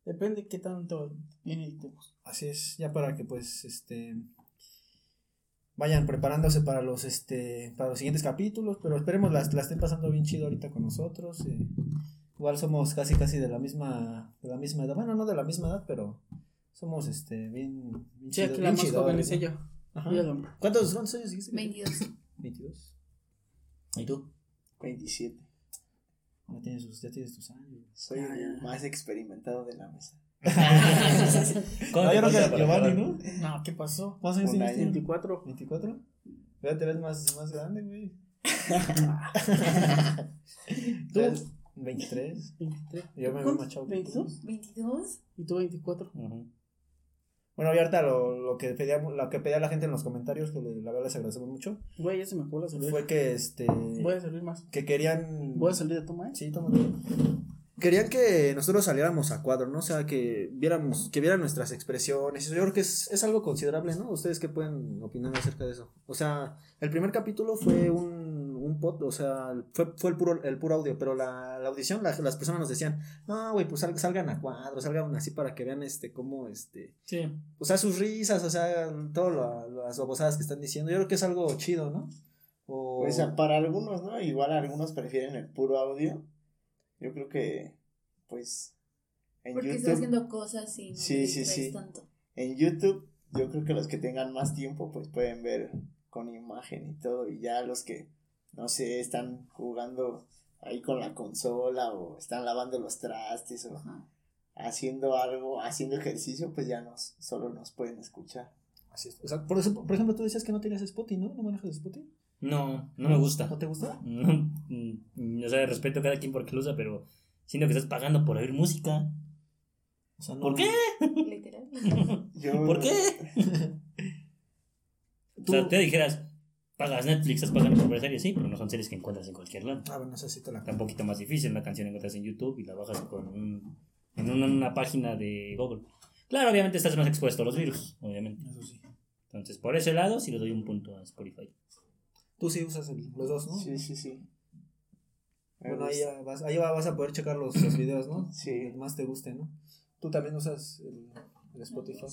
Depende qué tanto bien editemos. Así es, ya para que pues este vayan preparándose para los este para los siguientes capítulos, pero esperemos las la estén pasando bien chido ahorita con nosotros. eh. Igual somos casi casi de la misma de la misma edad, bueno, no de la misma edad, pero somos este bien, bien Sí, chido- aquí la bien más es ¿no? Ajá. ¿Cuántos, cuántos años dijiste? 22. 22. <laughs> ¿Y tú? 27. Ya tienes, sus- ya tienes tus años. Soy el más experimentado de la mesa. <laughs> ¿Cómo No, yo creo que Giovanni? ¿no? No, ¿qué pasó? ¿Cuántos años tienes? año. 24. ¿24? Ya te ves más, más grande, güey. <laughs> ¿Tú? 23. 23. Yo me veo más chavo. que tú. ¿22? ¿22? ¿Y tú 24? Ujú. Bueno, y ahorita lo, lo que pedía, lo que pedía la gente en los comentarios, que le- la verdad les agradecemos mucho, Güey, ya se me la cerveza. fue que este Voy a servir más. que querían Voy a salir de toma, ¿eh? Sí, tómalo. Querían que nosotros saliéramos a cuadro, ¿no? O sea, que viéramos, que vieran nuestras expresiones. Yo creo que es, es algo considerable, ¿no? ¿Ustedes qué pueden opinar acerca de eso? O sea, el primer capítulo fue un, o sea, fue, fue el puro, el puro audio, pero la, la audición, la- las personas nos decían, no, güey, pues sal- salgan a cuadro, salgan así para que vean este, cómo, este, Sí. o sea, sus risas, o sea, todas las babosadas que están diciendo. Yo creo que es algo chido, ¿no? O... Pues a- para algunos, ¿no? Igual algunos prefieren el puro audio. Yo creo que, pues, en Porque YouTube. estás haciendo cosas y no Sí, sí. tanto. En YouTube, yo creo que los que tengan más tiempo, pues pueden ver con imagen y todo. Y ya los que, no sé, están jugando ahí con la consola o están lavando los trastes o Ajá. haciendo algo, haciendo ejercicio, pues ya nos, solo nos pueden escuchar. Así es. O sea, por, eso, por ejemplo, tú decías que no tenías Spotify, ¿no? ¿No manejas Spotify? No, no me gusta. ¿No te gusta? <laughs> No, mm, o sea, respeto a cada quien porque lo usa, pero siento que estás pagando por oír música. O sea, no- ¿Por qué? Literal. Yo, <laughs> ¿Por qué? <laughs> O sea, te dijeras, pagas Netflix, estás pagando por ver series, sí, pero no son series que encuentras en cualquier lado. Ah, bueno, eso sí te la Está un poquito más difícil, una canción encuentras en YouTube y la bajas con un- en una, una página de Google. Claro, obviamente estás más expuesto a los virus, obviamente. Eso sí. Entonces, por ese lado, sí le doy un punto a Spotify. Tú sí usas el- los dos, ¿no? Sí, sí, sí. Bueno, ahí, ya vas, ahí va- vas a poder checar los, los videos, ¿no? Sí. El más te guste, ¿no? Tú también usas el, el Spotify.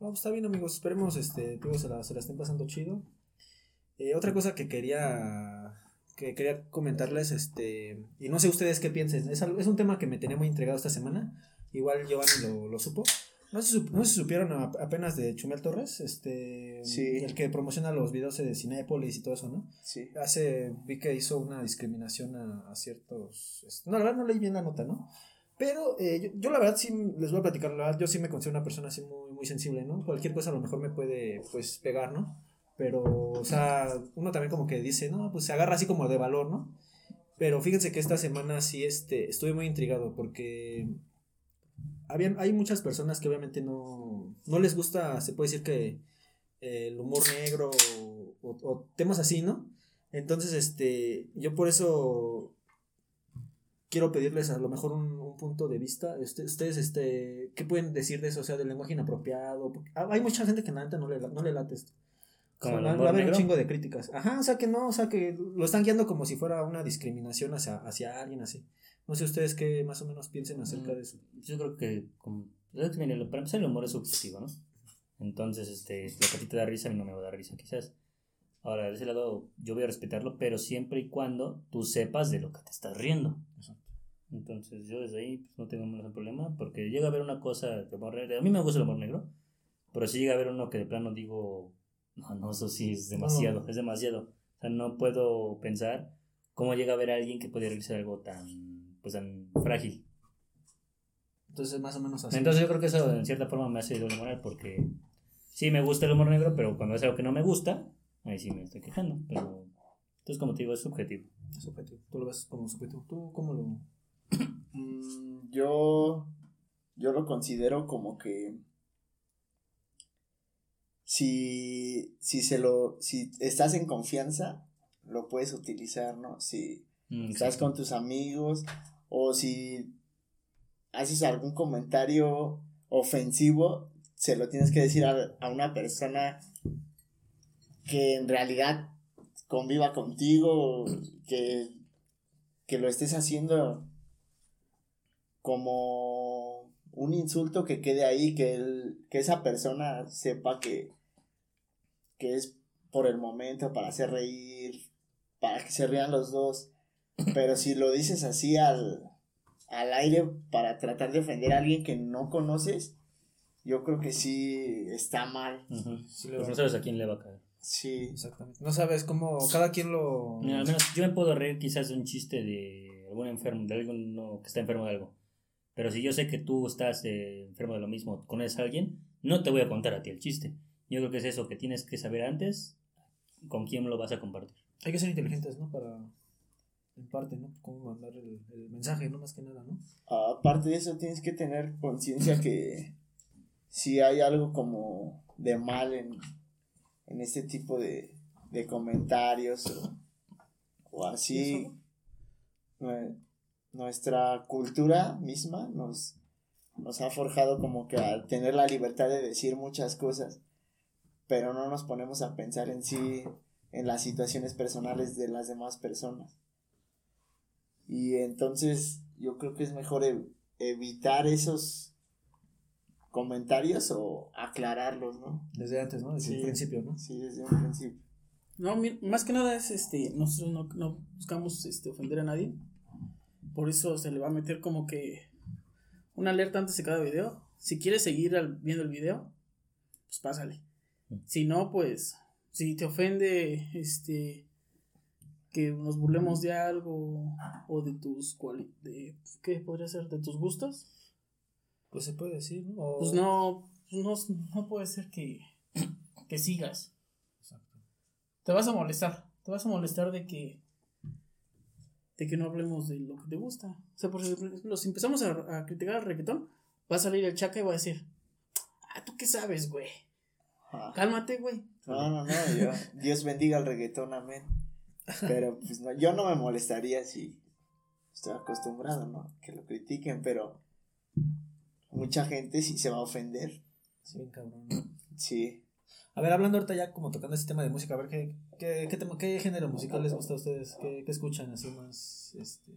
No, pues está bien, amigos. Esperemos, este, digo, se la, se la estén pasando chido. Eh, otra cosa que quería que quería comentarles, este, y no sé ustedes qué piensen, es, algo- es un tema que me tenía muy intrigado esta semana. Igual Giovanni lo, lo supo. No sup- no si supieron a- apenas de Chumel Torres, este, Sí. el que promociona los videos de Cinépolis y todo eso, ¿no? Sí. Hace, vi que hizo una discriminación a, a ciertos... No, la verdad no leí bien la nota, ¿no? Pero eh, yo, yo la verdad sí, les voy a platicar, la verdad yo sí me considero una persona así muy, muy sensible, ¿no? Cualquier cosa a lo mejor me puede, pues, pegar, ¿no? Pero, o sea, uno también como que dice, no, pues se agarra así como de valor, ¿no? Pero fíjense que esta semana sí, este, estuve muy intrigado porque habían, hay muchas personas que obviamente no, no les gusta, se puede decir que el humor negro o- o temas así, ¿no? Entonces, este, yo por eso quiero pedirles a lo mejor un, un punto de vista. Este, ustedes, este, ¿qué pueden decir de eso? O sea, del lenguaje inapropiado. Porque hay mucha gente que la neta no le, no le late esto. Como va, humor va a haber un chingo de críticas. Ajá, o sea que no, o sea que lo están guiando como si fuera una discriminación hacia, hacia alguien así. No sé ustedes qué más o menos piensen acerca Mm, de eso. Yo creo que, como, es que, mire, lo- para empezar, el humor es subjetivo, ¿no? Entonces, este, lo que a ti te da risa, a mí no me va a dar risa, quizás. Ahora, de ese lado, yo voy a respetarlo, pero siempre y cuando tú sepas de lo que te estás riendo. Entonces, yo desde ahí pues, no tengo ningún problema, porque llega a haber una cosa de humor negro. A mí me gusta el humor negro, pero si llega a haber uno que de plano digo, no, no, eso sí es demasiado, No. es demasiado. O sea, no puedo pensar cómo llega a haber alguien que puede realizar algo tan, pues, tan frágil. Entonces, más o menos así. Entonces yo creo que eso en cierta forma me hace doble moral porque sí me gusta el humor negro, pero cuando es algo que no me gusta, ahí sí me estoy quejando. Pero entonces como te digo, es subjetivo. Es subjetivo. Tú lo ves como subjetivo. ¿Tú cómo lo...? Mm, yo, yo lo considero como que si, si se lo, si estás en confianza, lo puedes utilizar, ¿no? Si Mm, estás con tus amigos o si haces algún comentario ofensivo, se lo tienes que decir a, a una persona que en realidad conviva contigo, que, que lo estés haciendo como un insulto que quede ahí, que, el, que esa persona sepa que, que es por el momento, para hacer reír, para que se rían los dos. <clears throat> Pero si lo dices así al, al aire para tratar de ofender a alguien que no conoces, yo creo que sí está mal. Sí, Pues no sabes a quién le va a caer. Sí. Exactamente. No sabes cómo cada quien lo... Mira, al menos yo me puedo reír quizás de un chiste de algún enfermo, de alguno que está enfermo de algo. Pero si yo sé que tú estás eh, enfermo de lo mismo, conoces a alguien, no te voy a contar a ti el chiste. Yo creo que es eso, que tienes que saber antes con quién lo vas a compartir. Hay que ser inteligentes, ¿no? Para... En parte, ¿no? Cómo mandar el, el mensaje, ¿no? Más que nada, ¿no? Aparte de eso, tienes que tener conciencia que si hay algo como de mal en, en este tipo de, de comentarios o, o así, nue- nuestra cultura misma nos, nos ha forjado como que a tener la libertad de decir muchas cosas, pero no nos ponemos a pensar en sí, en las situaciones personales de las demás personas. Y entonces yo creo que es mejor evitar esos comentarios o aclararlos, ¿no? Desde antes, ¿no? Desde el Sí. principio, ¿no? Sí, desde un principio. No, más que nada es este, nosotros no, no buscamos este, ofender a nadie. Por eso se le va a meter como que una alerta antes de cada video. Si quieres seguir al- viendo el video, pues pásale. Si no, pues, si te ofende, este, que nos burlemos de algo o de tus cuali de ¿qué podría ser? de tus gustos, Pues se puede decir, ¿no? O- pues no, pues no, no puede ser que, que sigas. Te vas a molestar, te vas a molestar de que de que no hablemos de lo que te gusta. O sea, por ejemplo, si empezamos a, a criticar al reggaetón, va a salir el chaca y va a decir, ah, ¿tú qué sabes, güey? Ah. Cálmate, güey. No, no, no, yo- Dios bendiga el reggaetón, amén. Pero pues no, yo no me molestaría si estoy acostumbrado, ¿no? Que lo critiquen, pero mucha gente sí se va a ofender. Sí, cabrón. Sí. A ver, hablando ahorita ya como tocando ese tema de música, a ver qué, qué, qué, tema- qué género musical les gusta a ustedes, qué, qué escuchan así más, este...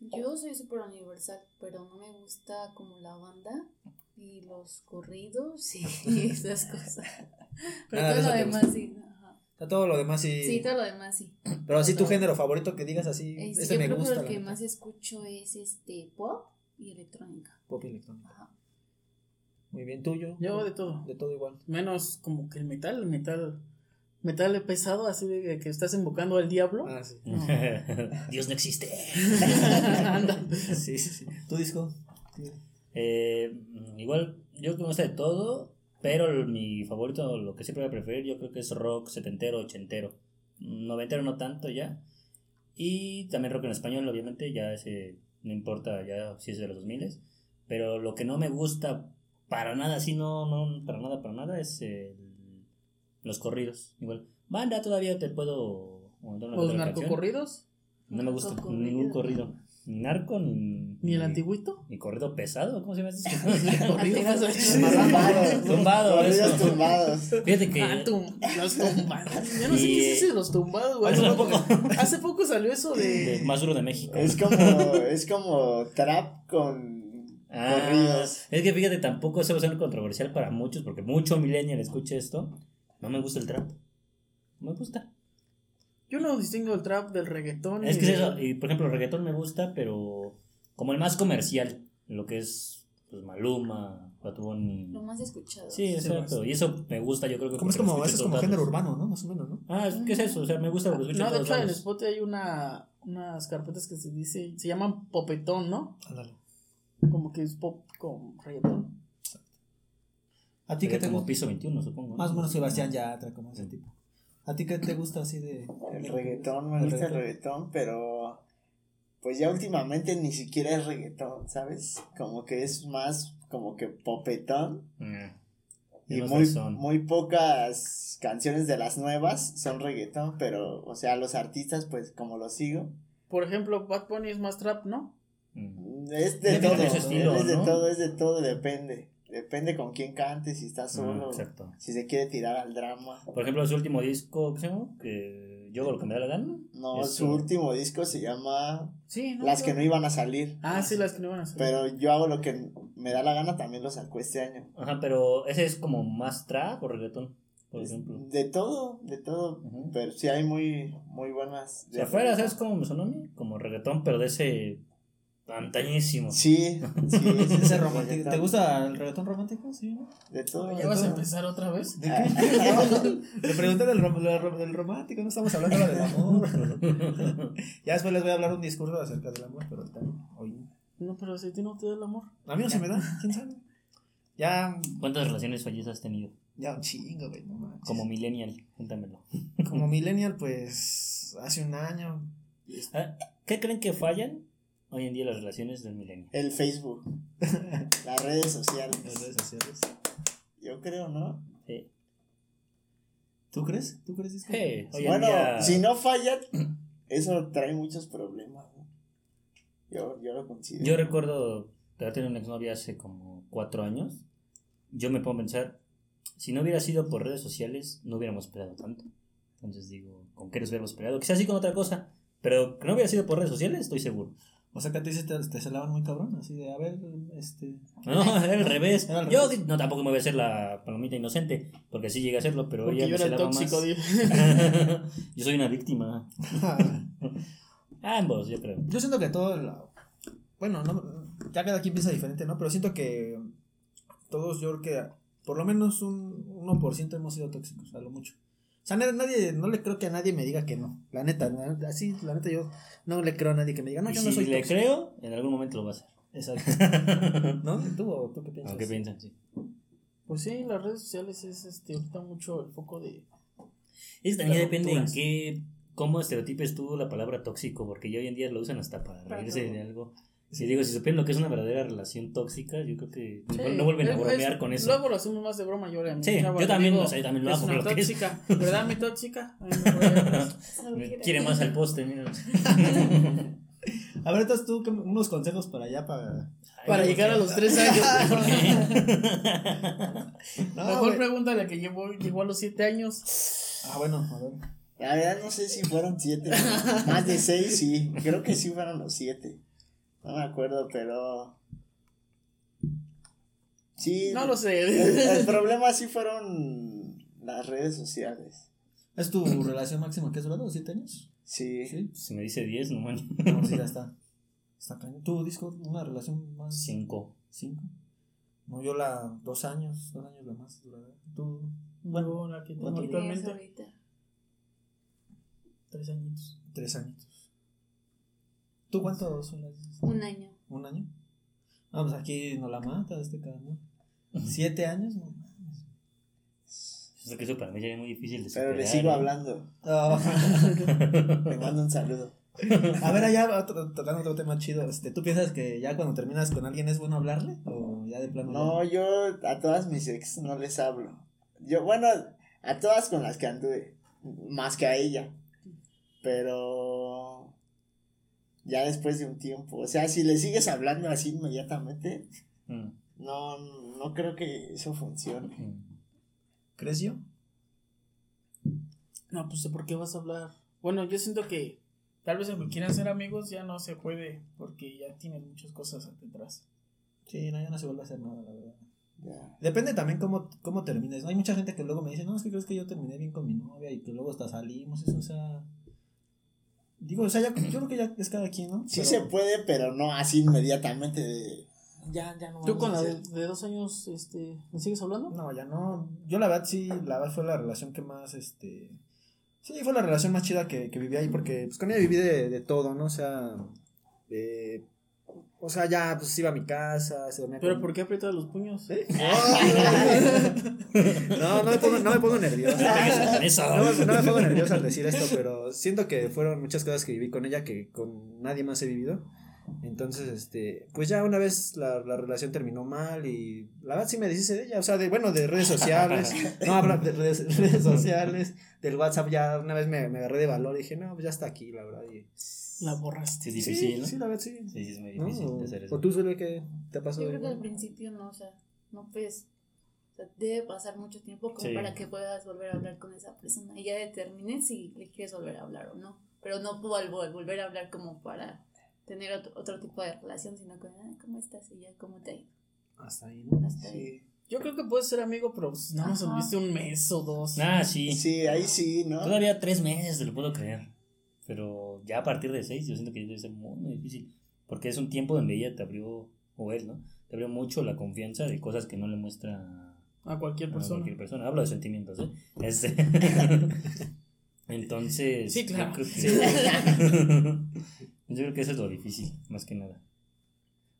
Yo soy súper universal, pero no me gusta como la banda y los corridos y <laughs> esas cosas. <laughs> Pero Nada de todo lo demás gusta. sí. ajá. O sea, todo lo demás sí... Sí, todo lo demás sí. Pero así tu género favorito que digas así, Este, ese yo me creo que gusta. lo que más escucho es este pop y electrónica. Pop y electrónica. Ajá. Muy bien, tuyo. Yo de todo. De todo igual. Menos como que el metal, el metal, metal pesado, así de que estás invocando al diablo. Ah, sí. No. <laughs> Dios no existe. <laughs> Anda. sí, sí, sí. ¿Tu disco? Eh, igual, yo que me gusta de todo, pero mi favorito, lo que siempre voy a preferir, yo creo que es rock setentero, ochentero. Noventero no tanto ya. Y también rock en español, obviamente, ya ese, no importa ya si es de los 2000 Pero lo que no me gusta para nada, así no, no, para nada, para nada, es el- los corridos. Igual, banda todavía te puedo... aguantar una Los narcocorridos. No me gusta Narcocorrido. ningún corrido. Ni narco, ni. ¿Ni el antiguito? Ni corrido pesado, ¿cómo se llama <laughs> eso? <laughs> Tumbados. Tumbado, Corridos eso. tumbados. Fíjate que. Ah, tum- los tumbados. Yo no sé Y, qué es eso de los tumbados, güey. hace poco, hace poco salió eso de- de. más duro de México. Es como, es como trap con Ah, corridos. es que fíjate, tampoco se va a ser controversial para muchos, porque mucho millennial escucha esto. No me gusta el trap. No me gusta. Yo no distingo el trap del reggaetón. Es y que es del- eso, y por ejemplo, el reggaetón me gusta, pero como el más comercial, lo que es pues, Maluma, Bunny. Lo más escuchado. Sí, exacto. Y eso me gusta, yo creo que. Como es como, eso es como género urbano, ¿no? Más o menos, ¿no? Ah, es- ¿qué es eso? O sea, me gusta lo que escucho No, en de hecho en. Spotify hay una, unas carpetas que se dice, se llaman popetón, ¿no? Ándale. Como que es pop con reggaetón. ¿A ti qué te como gusta? piso 21, supongo. ¿no? Más o menos Sebastián Yatra, como ese tipo. ¿A ti qué te gusta así de...? El reggaetón, me El gusta el reggaetón. pero pues ya últimamente ni siquiera es reggaetón, ¿sabes? Como que es más como que popetón Mm. y muy, muy pocas canciones de las nuevas son reggaetón, pero o sea, los artistas pues como los sigo, Por ejemplo, Bad Bunny es más trap, ¿no? Mm. es de todo, de estilo, es de ¿no? todo, es de todo, depende. Depende con quién cante, si está Ah, solo, exacto. si se quiere tirar al drama. Por ejemplo, su último disco, ¿qué se llama? Que yo hago lo que me da la gana. No, Eso. su último disco se llama Sí, ¿no? Las que no iban a salir. Ah, sí, las que no iban a salir. Pero yo hago lo que me da la gana, también lo sacó este año. Ajá, pero ese es como más trap o reggaetón, por ejemplo. De todo, de todo. Ujú. Pero sí hay muy, muy buenas. Si afuera, ¿sabes cómo me sonó a mí? Como reggaetón, pero de ese antañísimo. Sí, sí, <laughs> sí, Ese romántico. ¿Te gusta el reggaetón romántico? Sí, ¿no? De todo. ¿Ya de vas a empezar otra vez? ¿De qué? <laughs> Le pregunté del, rom- del- romántico, no estamos hablando del amor. <laughs> ya después les voy a hablar un discurso acerca del amor, pero ahorita no, hoy no. Pero si a ti no te da el amor. A mí no se me da, quién sabe. Ya, ¿Cuántas relaciones fallidas has tenido? ya un chingo, güey, no manches. Como millennial, cuéntamelo. Como millennial, pues, hace un año. Ah, ¿Qué creen que fallan hoy en día las relaciones del millennial? El Facebook. <laughs> Las redes sociales. Las redes sociales. Yo creo, ¿no? Sí. ¿Tú crees? ¿Tú crees? Sí, bueno, día- si no fallan, <clears throat> eso trae muchos problemas. ¿no? Yo, yo lo considero. Yo recuerdo de haber tenido una exnovia hace como cuatro años. Yo me pongo a pensar, si no hubiera sido por redes sociales, no hubiéramos peleado tanto. Entonces digo, ¿con qué nos hubiéramos peleado? Quizás sí con otra cosa, pero que no hubiera sido por redes sociales, estoy seguro. O sea, que a ti se te, te celaban muy cabrón, así de, a ver, este... No, <laughs> era al revés. Era al Yo revés. no tampoco me voy a hacer la palomita inocente, porque sí llegué a hacerlo, pero Porque ella yo me era tóxico, más. <laughs> yo soy una víctima. <laughs> Ambos, yo creo. Yo siento que todo la- Bueno, no, ya cada quien piensa diferente, ¿no? Pero siento que todos, yo creo que por lo menos un 1% hemos sido tóxicos, a lo mucho. O sea, na- nadie, no le creo que a nadie me diga que no. La neta, así, la neta, yo no le creo a nadie que me diga, no, yo si no soy le tóxico. creo, en algún momento lo va a hacer. Exacto. <laughs> ¿No? ¿Tú, o tú qué piensas? Aunque piensan, sí. Pues sí, las redes sociales es este ahorita mucho el foco de. Eso también Las depende en qué, cómo estereotipes tú la palabra tóxico, porque ya hoy en día lo usan hasta para reírse de algo. Si digo, si supieran lo que es una verdadera relación tóxica, yo creo que Sí, no vuelven a bromear es- con eso. Luego lo hacemos más de broma yo mi Sí, yo le también, digo, o sea, yo también lo es hago una que es. tóxica, ¿verdad, mi tóxica? <laughs> Me Quiere más al poste, mira. <laughs> A ver, entonces tú, ¿qué- unos consejos para allá, para... Para llegar a los tres años. <laughs> No, Mejor güey. pregúntale que llegó, llegó a los siete años. Ah, bueno, a ver. La verdad no sé si fueron siete. Más de seis, sí. Creo que sí fueron los siete. No me acuerdo, pero. Sí. No lo sé. El, el <laughs> problema sí fueron las redes sociales. ¿Es tu relación máxima que has durado? ¿Siete años? Sí. Sí. Si me dice 10, no man. No, sí, ya está. Está cañón. ¿Tu disco, una relación más? 5. ¿Cinco? No, yo la dos años, dos años la más duradera. ¿Tú? Bueno, la que tengo ¿cuánto? actualmente. ahorita. Tres añitos. Tres años. ¿Tú cuántos son las? Un año. ¿Un año? No, pues aquí no la mata este cabrón. ¿Siete años? No mames. Es que eso para mí ya es muy difícil de Pero superar. le sigo ¿eh? hablando. Oh. <laughs> Le mando un saludo. A ver, allá otro- tocando otro tema chido. Este, ¿Tú piensas que ya cuando terminas con alguien es bueno hablarle? ¿O ya de plano? No, yo a todas mis ex no les hablo. Yo, bueno, a todas con las que anduve. Más que a ella. Pero. Ya después de un tiempo. O sea, si le sigues hablando así inmediatamente, Mm. no, no creo que eso funcione. ¿Creció? No, pues ¿por qué vas a hablar? Bueno, yo siento que tal vez aunque quieran ser amigos ya no se puede porque ya tienen muchas cosas detrás. Sí, no, ya no se vuelve a hacer nada, la verdad. Ya. Depende también cómo, cómo termines. ¿no? Hay mucha gente que luego me dice, no, es que crees que yo terminé bien con mi novia y que luego hasta salimos, eso, o sea... Digo, o sea, ya, yo creo que ya es cada quien, ¿no? Sí Pero- se puede, pero no así inmediatamente de... Ya, ya no. ¿Tú con la de dos años este, ¿me sigues hablando? No, ya no. Yo la verdad sí, la verdad fue la relación que más, este... Sí, fue la relación más chida que, que viví ahí porque pues con ella viví de, de todo, ¿no? O sea, eh, o sea, ya pues iba a mi casa, se dormía ¿Pero con- por qué aprietas los puños? <laughs> No, no me pongo, no me pongo nervioso. <laughs> Eso. No me, no me pongo nervioso al decir esto, pero siento que fueron muchas cosas que viví con ella que con nadie más he vivido. Entonces, este, pues ya una vez la, la relación terminó mal y la verdad sí me deshice de ella, o sea, de, bueno, de redes sociales, <laughs> no, habla de redes, redes sociales, del WhatsApp ya una vez me, me agarré de valor y dije, no, pues ya está aquí, la verdad. Y, La borraste. Es difícil, sí, ¿no? sí, la verdad sí. Sí, sí, es muy ¿No? difícil O, de hacer eso. o tú, Zule, ¿qué te pasó? Yo creo que al principio no, o sea, no puedes, o sea, debe pasar mucho tiempo como Sí. para que puedas volver a hablar con esa persona y ya determines si le quieres volver a hablar o no, pero no vol- volver a hablar como para tener otro, otro tipo de relación, sino con, ah, ¿cómo estás? Y ya, ¿cómo te ha ido? Hasta ahí, ¿no? Hasta ahí. Yo creo que puedes ser amigo, pero nada más Ajá. viste un mes o dos. Ah, sí. sí, ahí sí, ¿no? Todavía tres meses, te lo puedo creer. Pero ya a partir de seis, yo siento que debe ser muy, muy difícil. Porque es un tiempo donde ella te abrió, o él, ¿no? Te abrió mucho la confianza de cosas que no le muestra A cualquier a persona. cualquier persona. Hablo de sentimientos, ¿eh? Este. <laughs> Entonces. Sí, claro. Yo creo, que, <laughs> yo creo que eso es lo difícil, más que nada.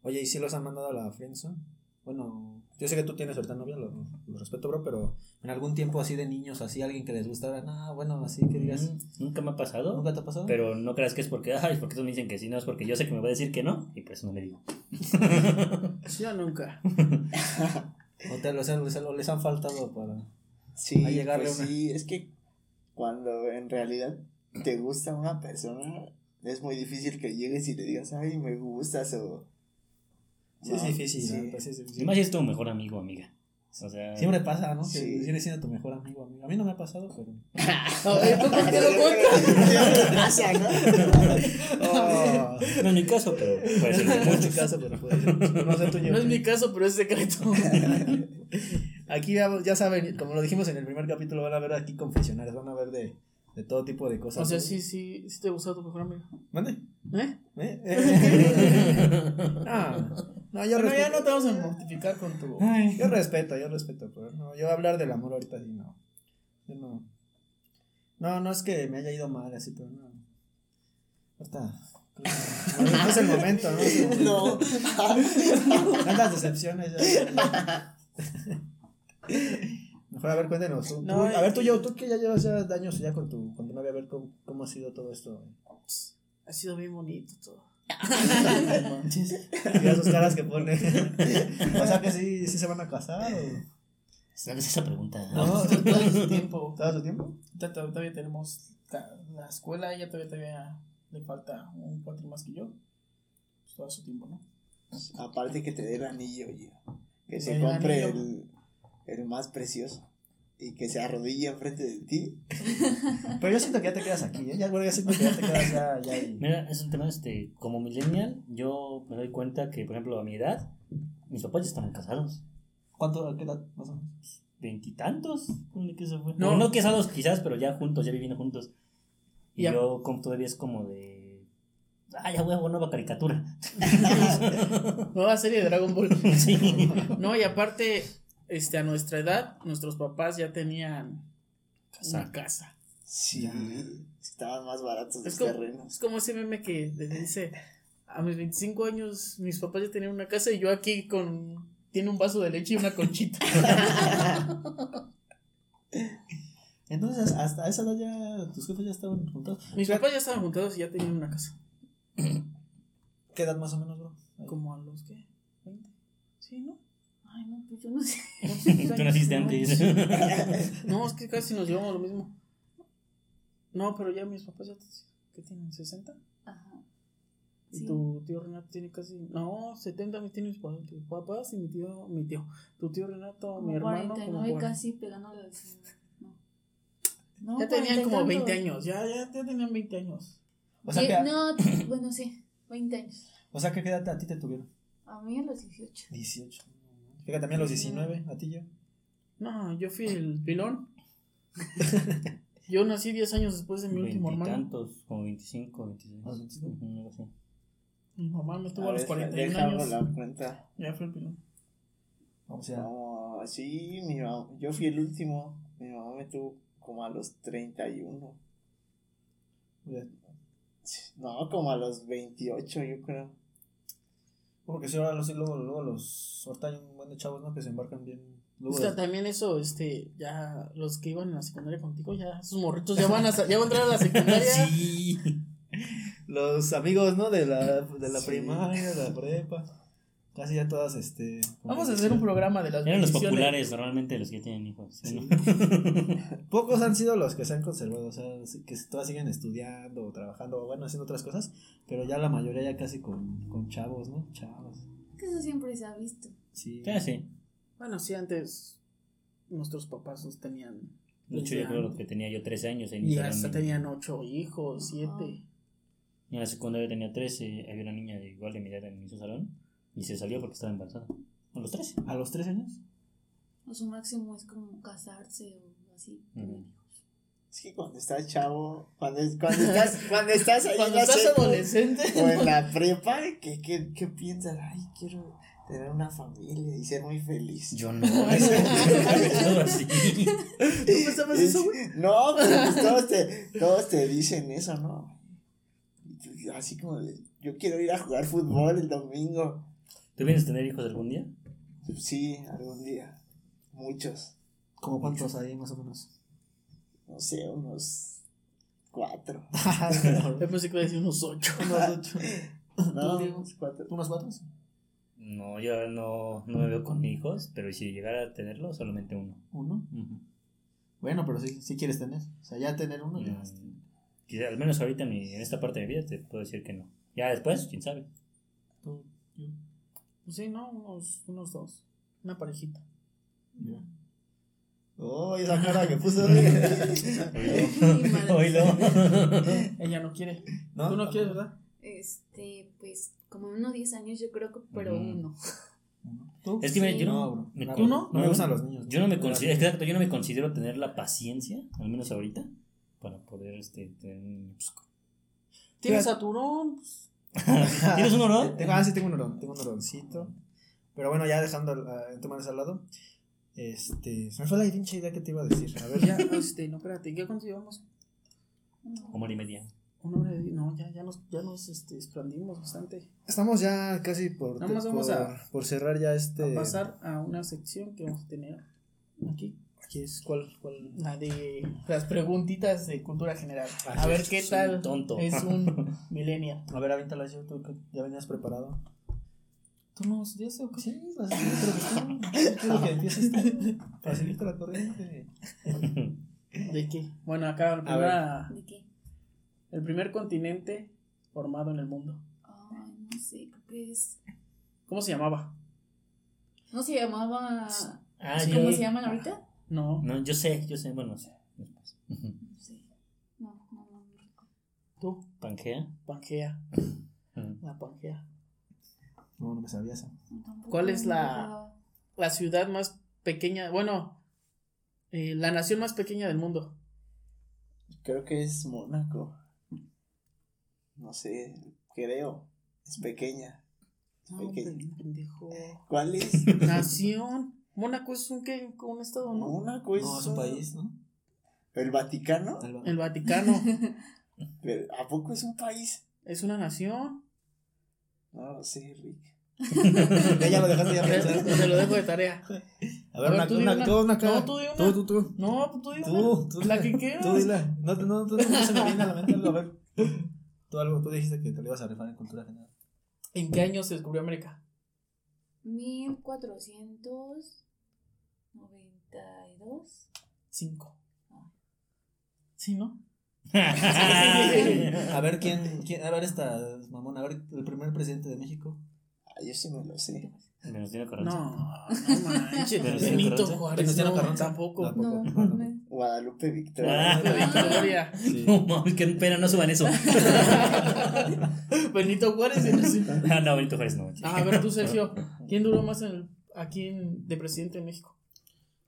Oye, ¿y si los han mandado a la friendzone? Bueno, yo sé que tú tienes ahorita novia, lo, lo respeto, bro, pero en algún tiempo así de niños, así alguien que les gustara, no, bueno, así que digas, Mm, Nunca me ha pasado. ¿nunca te ha pasado? Pero no creas que es porque, ay, porque todos me dicen que sí, no, es porque yo sé que me va a decir que no, y por eso no le digo. <laughs> Yo nunca. O te los, les, han- les han faltado para... Sí, a llegarle pues una- sí, es que cuando en realidad te gusta una persona, es muy difícil que llegues y le digas, ay, me gustas o... Sí, No, es difícil, sí. ¿no? Pues sí, es difícil. Y más si es tu mejor amigo o amiga. O sea, Siempre pasa, ¿no? Que Sí. sigue siendo tu mejor amigo, amigo. A mí no me ha pasado, pero... <laughs> ¿tú por qué lo cuentas? Pasa, ¿no? <laughs> No en mi caso, pero puede ser no es mi caso, pero puede ser. <laughs> No sé tuyo. No es mi caso, pero es secreto. Aquí ya, ya saben, como lo dijimos en el primer capítulo, van a ver aquí confesionarios, van a ver de, de todo tipo de cosas. O sea, sí, sí, sí te gustó tu mejor amigo. ¿Mande? ¿Eh? ¿Eh? no, no, yo Bueno, ya no te vamos a mortificar con tu. Yo respeto, yo respeto, pero no, yo hablar del amor ahorita sí no. Yo no. No, no es que me haya ido mal así, pero no. Ahorita. No, no es el momento, ¿no? Es el <laughs> momento. No. Tantas decepciones ya. Mejor a ver, cuéntenos. tú- No, tú- a ver, tú, yo, tú que ya llevas ya años ya con tu, con tu novia, a ver cómo, cómo ha sido todo esto. Ha sido bien bonito todo. Mira sus caras que pone. o sea que sí, sí se van a casar o. ¿Sabes esa pregunta? No, Todo su tiempo. ¿Todo su tiempo? Todavía todavía tenemos la, la escuela, ella todavía, todavía le falta un cuatro más que yo. Pues todo su tiempo, ¿no? Aparte que te dé el anillo, oye. Que se compre el, el más precioso. Y que se arrodille enfrente de ti. <laughs> Pero yo siento que ya te quedas aquí, ¿eh? Ya, bueno, ya siento que ya te quedas ya, ya ahí. Mira, es un tema, este, como millennial, yo me doy cuenta que, por ejemplo, a mi edad, mis papás ya estaban casados. ¿Cuánto, a qué edad más o menos? Veintitantos, ponle que se fue. No. No, no casados quizás, pero ya juntos, ya viviendo juntos. Y Ya. yo como todavía es como de... Ah, ya huevo, nueva caricatura. <laughs> Nueva serie de Dragon Ball. <laughs> sí. No, y aparte, este, a nuestra edad, nuestros papás ya tenían Casa. una casa. Sí. Estaban más baratos los Es como, terrenos. es como ese meme que le dice, a mis 25 años mis papás ya tenían una casa y yo aquí con... Tiene un vaso de leche y una conchita. <laughs> Entonces, hasta esa edad ya tus jefes ya estaban juntos. mis papás ya estaban juntados y ya tenían una casa. ¿Qué edad más o menos, bro? Como a los que... 20. Sí, ¿no? Ay, no, pues yo no sé. <laughs> Tú naciste antes. <laughs> No, es que casi nos llevamos lo mismo. No, pero ya mis papás ya... ¿Qué tienen? ¿60? Ajá. Y Sí. tu tío Renato tiene casi. No, 70 me tienen mis papás y mi tío. Mi tío. Tu tío Renato, Como mi hermano. como 49 cuarenta. casi pegándole al 19. No. No, ya tenían 40 como tantos. 20 años. Ya, ya, ya tenían 20 años. O sea que, No, bueno, sí, 20 años. o sea que qué edad a ti te tuvieron? A mí a los 18. 18. Fíjate, también a los 19, a ti yo. No, yo fui el <laughs> pilón. yo nací 10 años después de mi último hermano. Veintitantos, como 25, 26. ¿A los 25? Ujú, algo así. Mi mamá me tuvo A a los ver, 41 deja años. la cuenta. Ya fue el pilón. O sea, No, sí, mi mamá, yo fui el último. Mi mamá me tuvo como a los 31. ya. No, como a los 28, yo creo. Porque si ahora los, luego, luego los, ahorita hay un buen de chavos, ¿no? Que se embarcan bien. Luego O sea, también eso, este, ya los que iban en la secundaria contigo, ya esos morritos ya van a, ya van a entrar a la secundaria. <laughs> Sí. Los amigos, ¿no? De la, de la Sí. primaria, de la prepa. Casi ya todas, este. Vamos a hacer un programa de las Eran los populares, normalmente los que tienen hijos. <laughs> Pocos han sido los que se han conservado, o sea, que todas siguen estudiando o trabajando o bueno, haciendo otras cosas, pero ya la mayoría ya casi con, con chavos, ¿no? Chavos. Que eso siempre se ha visto. Sí. Sí. Bueno, sí, antes nuestros papás nos tenían. De hecho, 15 yo creo que tenía yo 13 años. En mi Y salón hasta tenían ocho hijos, siete. En la secundaria tenía 13. Había una niña de igual de mi edad en mi salón. Y se salió porque estaba embarazada. A los 13. ¿A los 13 años? O su máximo es como casarse o así. tener hijos. Es que cuando estás chavo, cuando, <laughs> cuando estás, cuando estás ahí Cuando estás adolescente. o en la prepa, ¿qué, qué, qué piensas? Ay, quiero tener una familia y ser muy feliz. Yo no. <laughs> Todo así. ¿Tú pensabas eso, güey? No, pero pues todos te, todos te dicen eso, ¿no? Así como de, yo quiero ir a jugar fútbol el domingo. ¿Tú vienes a tener hijos algún día? Sí, algún día. Muchos. ¿Como cuántos hay más o menos? No sé, unos cuatro. <laughs> Yo pensé que iba a decir unos ocho. <laughs> Unos ocho. No, unos cuatro. ¿Unos cuatro? No, yo no, no me veo con hijos. Pero si llegara a tenerlo, solamente uno. ¿Uno? Bueno, pero sí, sí quieres tener. O sea, ya tener uno ya. Mm, quizá, al menos ahorita en, mi- en esta parte de mi vida te puedo decir que no. Ya después, quién sabe. Tú, yo. Pues sí, no, unos, unos dos. Una parejita. Ya. Oh, esa cara que puso. <laughs> Oílo. Ella no quiere. ¿No? Tú no quieres, ¿verdad? Este, pues como unos 10 años yo creo que, pero uno. ¿Tú? Es que Sí. yo No, no, bro. me, No, con- no me gustan los niños. Yo no me considero, exacto, yo no me considero tener la paciencia, al menos ahorita, para poder este tener un ¿Tienes a Turón? Pues, <laughs> ¿Tienes un oro? Tengo, ah, sí, tengo un orón, tengo un oroncito. Pero bueno, ya dejando el tema de ese al lado. Este, se me fue la pinche idea que te iba a decir. A ver, ya, este, no, espérate, ¿qué cuánto llevamos? Como hora y media. Una hora y- no, ya, ya nos, ya nos este, expandimos bastante. Estamos ya casi por, Nada más vamos por, a- por cerrar ya este. A pasar a una sección que vamos a tener aquí. Aquí es, ¿cuál, cuál? La de las preguntitas de cultura general. Ah, A ver qué tal tonto. es un <laughs> millennial. A ver, avíntala yo, tú que ya venías preparado. ¿Tú no estudiaste o qué? Sí, pues, yo creo que empieces seguirte <laughs> la corriente. ¿De qué? Bueno, acá la A ver. primera- ¿De qué? el primer continente formado en el mundo. Ay, no sé, creo que es. ¿Cómo se llamaba? ¿No se llamaba. Ah, ¿Cómo se llaman ahorita? No, No, yo sé, yo sé, bueno, sé. No sé. No, no, tú, Pangea. Pangea. Ujú. La Pangea. No, no me sabía tampoco ¿Cuál es la-. La ciudad más pequeña, bueno, eh, la nación más pequeña del mundo. Creo que es Mónaco. No sé, creo. Es pequeña. Es No, pequeña. pendejo. ¿Cuál es? Nación. Mónaco es un, ¿qué? un estado, ¿no? Mónaco es, No, es un país, ¿no? ¿El Vaticano? El Vaticano <laughs> Pero, ¿A poco es un país? es una nación. No lo sé, Rick. <laughs> Ya, ya lo dejaste ya Te, pensar. te lo dejo de tarea. A ver, una, tú una. No, tú di una. Tú, tú, tú. No, tú di Tú, una. tú. La que Tú quieras. dila. No, no, no, no, no se me viene a la mente algo. A ver. Tú algo, tú dijiste que te lo ibas a rifar en cultura general. ¿En qué año se descubrió América? 1492. Cinco. Sí, ¿no? <laughs> a ver quién, quién, a ver esta mamón, a ver el primer presidente de México. Ah, yo sí me lo sé. Venustiano Carranza. No, no manches. Benito. Juárez. Venustiano No, Carranza. tampoco. Tampoco. No, no. Guadalupe Victoria. Ah, Victoria. No mames, qué pena, no suban eso. <laughs> Benito Juárez. no. <laughs> Ah, no, Benito Juárez no. Ah, a ver tú, Sergio. <laughs> ¿Quién duró más en el- aquí en- de presidente de México?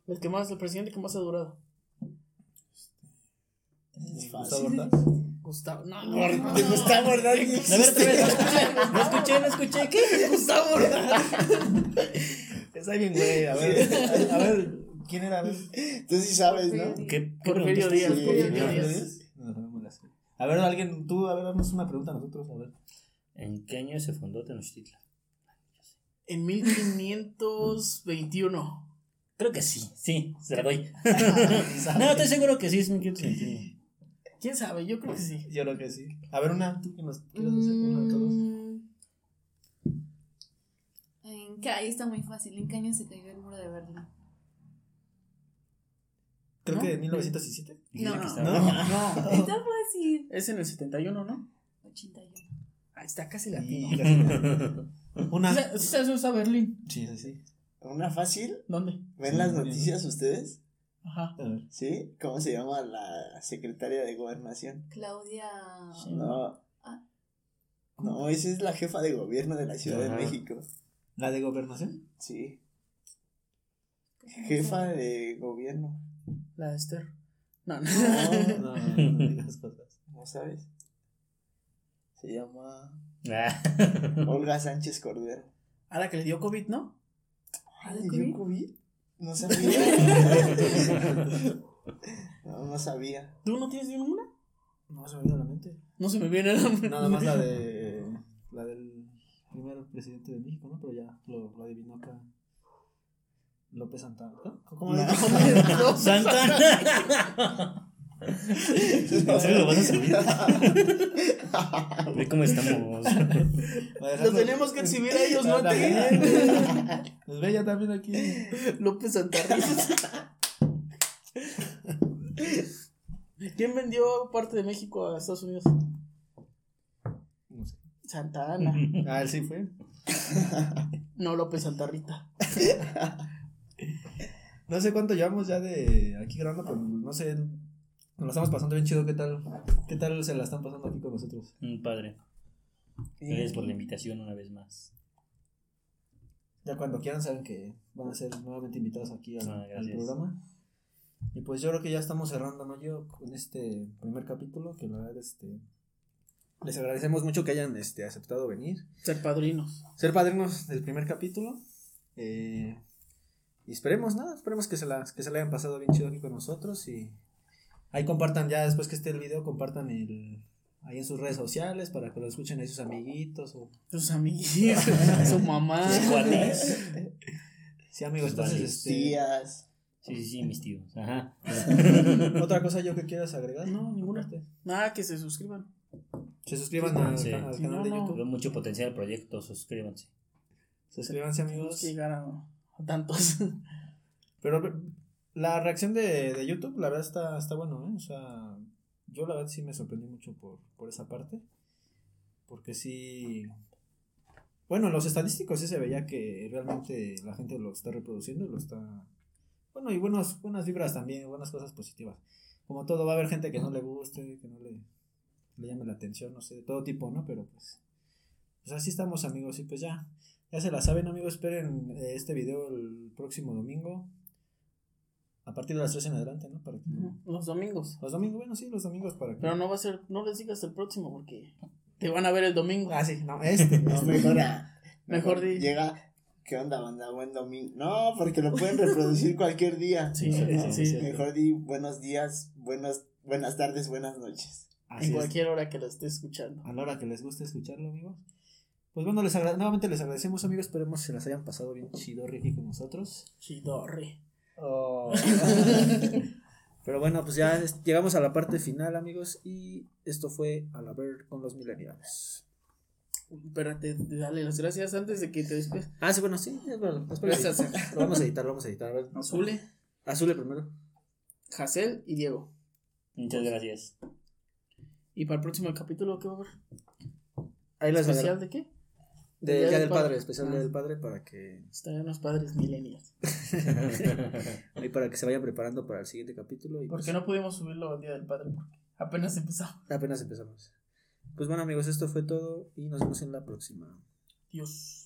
El que más, el presidente que más ha durado. Es Gustavo. Ordaz. Gustavo. No, no, de no. Gustavo Ordaz no escuché, no escuché, no escuché. ¿Qué? <laughs> Gustavo Ordaz. Está bien, güey. A ver, a ver, ¿quién era? A ver. Tú sí sabes, ¿no? ¿Qué, qué Porfirio? Díaz. Porfirio no, Díaz. No, no. A ver, alguien, tú, a ver, damos una pregunta a nosotros, a ver. ¿En qué año se fundó Tenochtitlan? En 1521. Creo que sí, sí, se la doy. <laughs> no, estoy seguro que sí, es 1521. ¿Quién sabe? Yo creo que sí. Yo creo que sí. A ver, una, tú que nos quieras hacer una de todos. Mm. ¿En qué? Ahí está muy fácil. ¿En qué año se cayó el muro de Berlín? Creo ¿No? que en 1917. Dijiste No. que No, estaba- no. <laughs> Está fácil. Es en el 71, ¿no? 81. Ahí está casi latino. Casi- <laughs> Una. ¿Sí sabes dónde está Berlín? Sí, sí, sí. Una fácil. ¿Dónde? ¿Ven las noticias ustedes? Ajá. A ver. ¿Sí? ¿Cómo se llama la secretaria de gobernación? Claudia. No. Ah. No, esa es la jefa de gobierno de la Ciudad Ajá. de México. ¿La de gobernación? Sí. Jefa de gobierno. La de Esther. No, no. No, no, no, no <laughs> digas cosas. ¿No sabes? Se llama Ah. <laughs> Olga Sánchez Cordero. A la que le dio COVID, ¿no? Ah, ¿Le ¿le dio COVID? No <laughs> sabía. no, no sabía. ¿Tú no tienes ninguna? No se me viene a la mente. No se me viene a la mente. Nada más la de. <laughs> La del primer presidente de México, ¿no? Pero ya lo, lo adivinó acá. López Santana. ¿no? ¿Cómo le No. Santana. ¿En serio lo vas a subir? Ve cómo estamos. Los tenemos que exhibir a ellos, ¿no? Nos ve ya también aquí. López Santarriz. ¿Quién vendió parte de México a Estados Unidos? No sé. Santa Ana. Ah, él sí fue. No, López Santarrita. No sé cuánto llevamos ya de aquí grabando, pero no sé. Nos lo estamos pasando bien chido. ¿Qué tal? ¿Qué tal se la están pasando aquí con nosotros? Mm, Padre. Gracias por la invitación una vez más. Ya cuando quieran saben que van a ser nuevamente invitados aquí al, Ah, al programa. Y pues yo creo que ya estamos cerrando, ¿no? Yo con este primer capítulo, que la verdad, este... Les agradecemos mucho que hayan este, aceptado venir. Ser padrinos. Ser padrinos del primer capítulo. Eh, y esperemos, nada, esperemos que se, la, que se la hayan pasado bien chido aquí con nosotros. Y ahí compartan ya, después que esté el video, compartan el... Ahí en sus redes sociales para que lo escuchen ahí sus amiguitos o Sus amigos. <laughs> <laughs> su mamá. ¿Sus? <laughs> Sí, amigos, Sus entonces, este, Tías. Sí, sí, sí, mis tíos. Ajá. otra cosa yo que quieras agregar. No, ninguna. Nada, que se suscriban. Se suscriban al, Sí. ca- al Sí, canal no, de no. YouTube. Veo mucho potencial el proyecto, suscríbanse. Suscríbanse, amigos. que llegar a, a tantos. Pero la reacción de, de YouTube, la verdad, está, está bueno, ¿eh? O sea, yo la verdad sí me sorprendí mucho por, por esa parte. Porque sí. Bueno, los estadísticos sí se veía que realmente la gente lo está reproduciendo lo está. Bueno, y buenos, buenas vibras también, buenas cosas positivas. Como todo, va a haber gente que no le guste, que no le, le llame la atención, no sé, de todo tipo, ¿no? Pero pues. Pues así estamos, amigos, y pues ya. Ya se la saben, amigos. Esperen eh, este video el próximo domingo. A partir de las 3 en adelante, ¿no? Para que- Los domingos. Los domingos, bueno, sí, los domingos para que. Pero no va a ser, no les digas el próximo porque te van a ver el domingo. Ah, sí, no, este. No, <laughs> mejor, Mejor di. Llega. ¿Qué onda, banda? Buen domingo. No, porque lo pueden reproducir <laughs> cualquier día. Sí, ¿no? sí, sí. Mejor di buenos días, buenos, buenas tardes, buenas noches. Así en es. cualquier hora que lo esté escuchando. A la hora que les guste escucharlo, amigos. Pues bueno, les nuevamente les agradecemos, amigos. Esperemos que se las hayan pasado bien chido aquí con nosotros. Chidorre. Oh. <laughs> Pero bueno, pues ya llegamos a la parte final, amigos. Y esto fue a la ver con los millennials. Espérate, dale las gracias antes de que te despides. Ah, sí, bueno, sí. es bueno, Gracias. Lo vamos a editar, lo vamos a editar. A ver. Azule, Azule primero. Jacel y Diego. Muchas gracias. ¿Y para el próximo capítulo qué va a haber? Ahí las ¿Especial de qué? Del Día del Padre, especial Ah. Día del Padre para que Estarán los padres millennials. <laughs> ahí para que se vayan preparando para el siguiente capítulo y ¿Por pues, no pudimos subirlo al Día del Padre? Porque apenas empezamos. apenas empezamos. Pues bueno, amigos, esto fue todo y nos vemos en la próxima. Dios.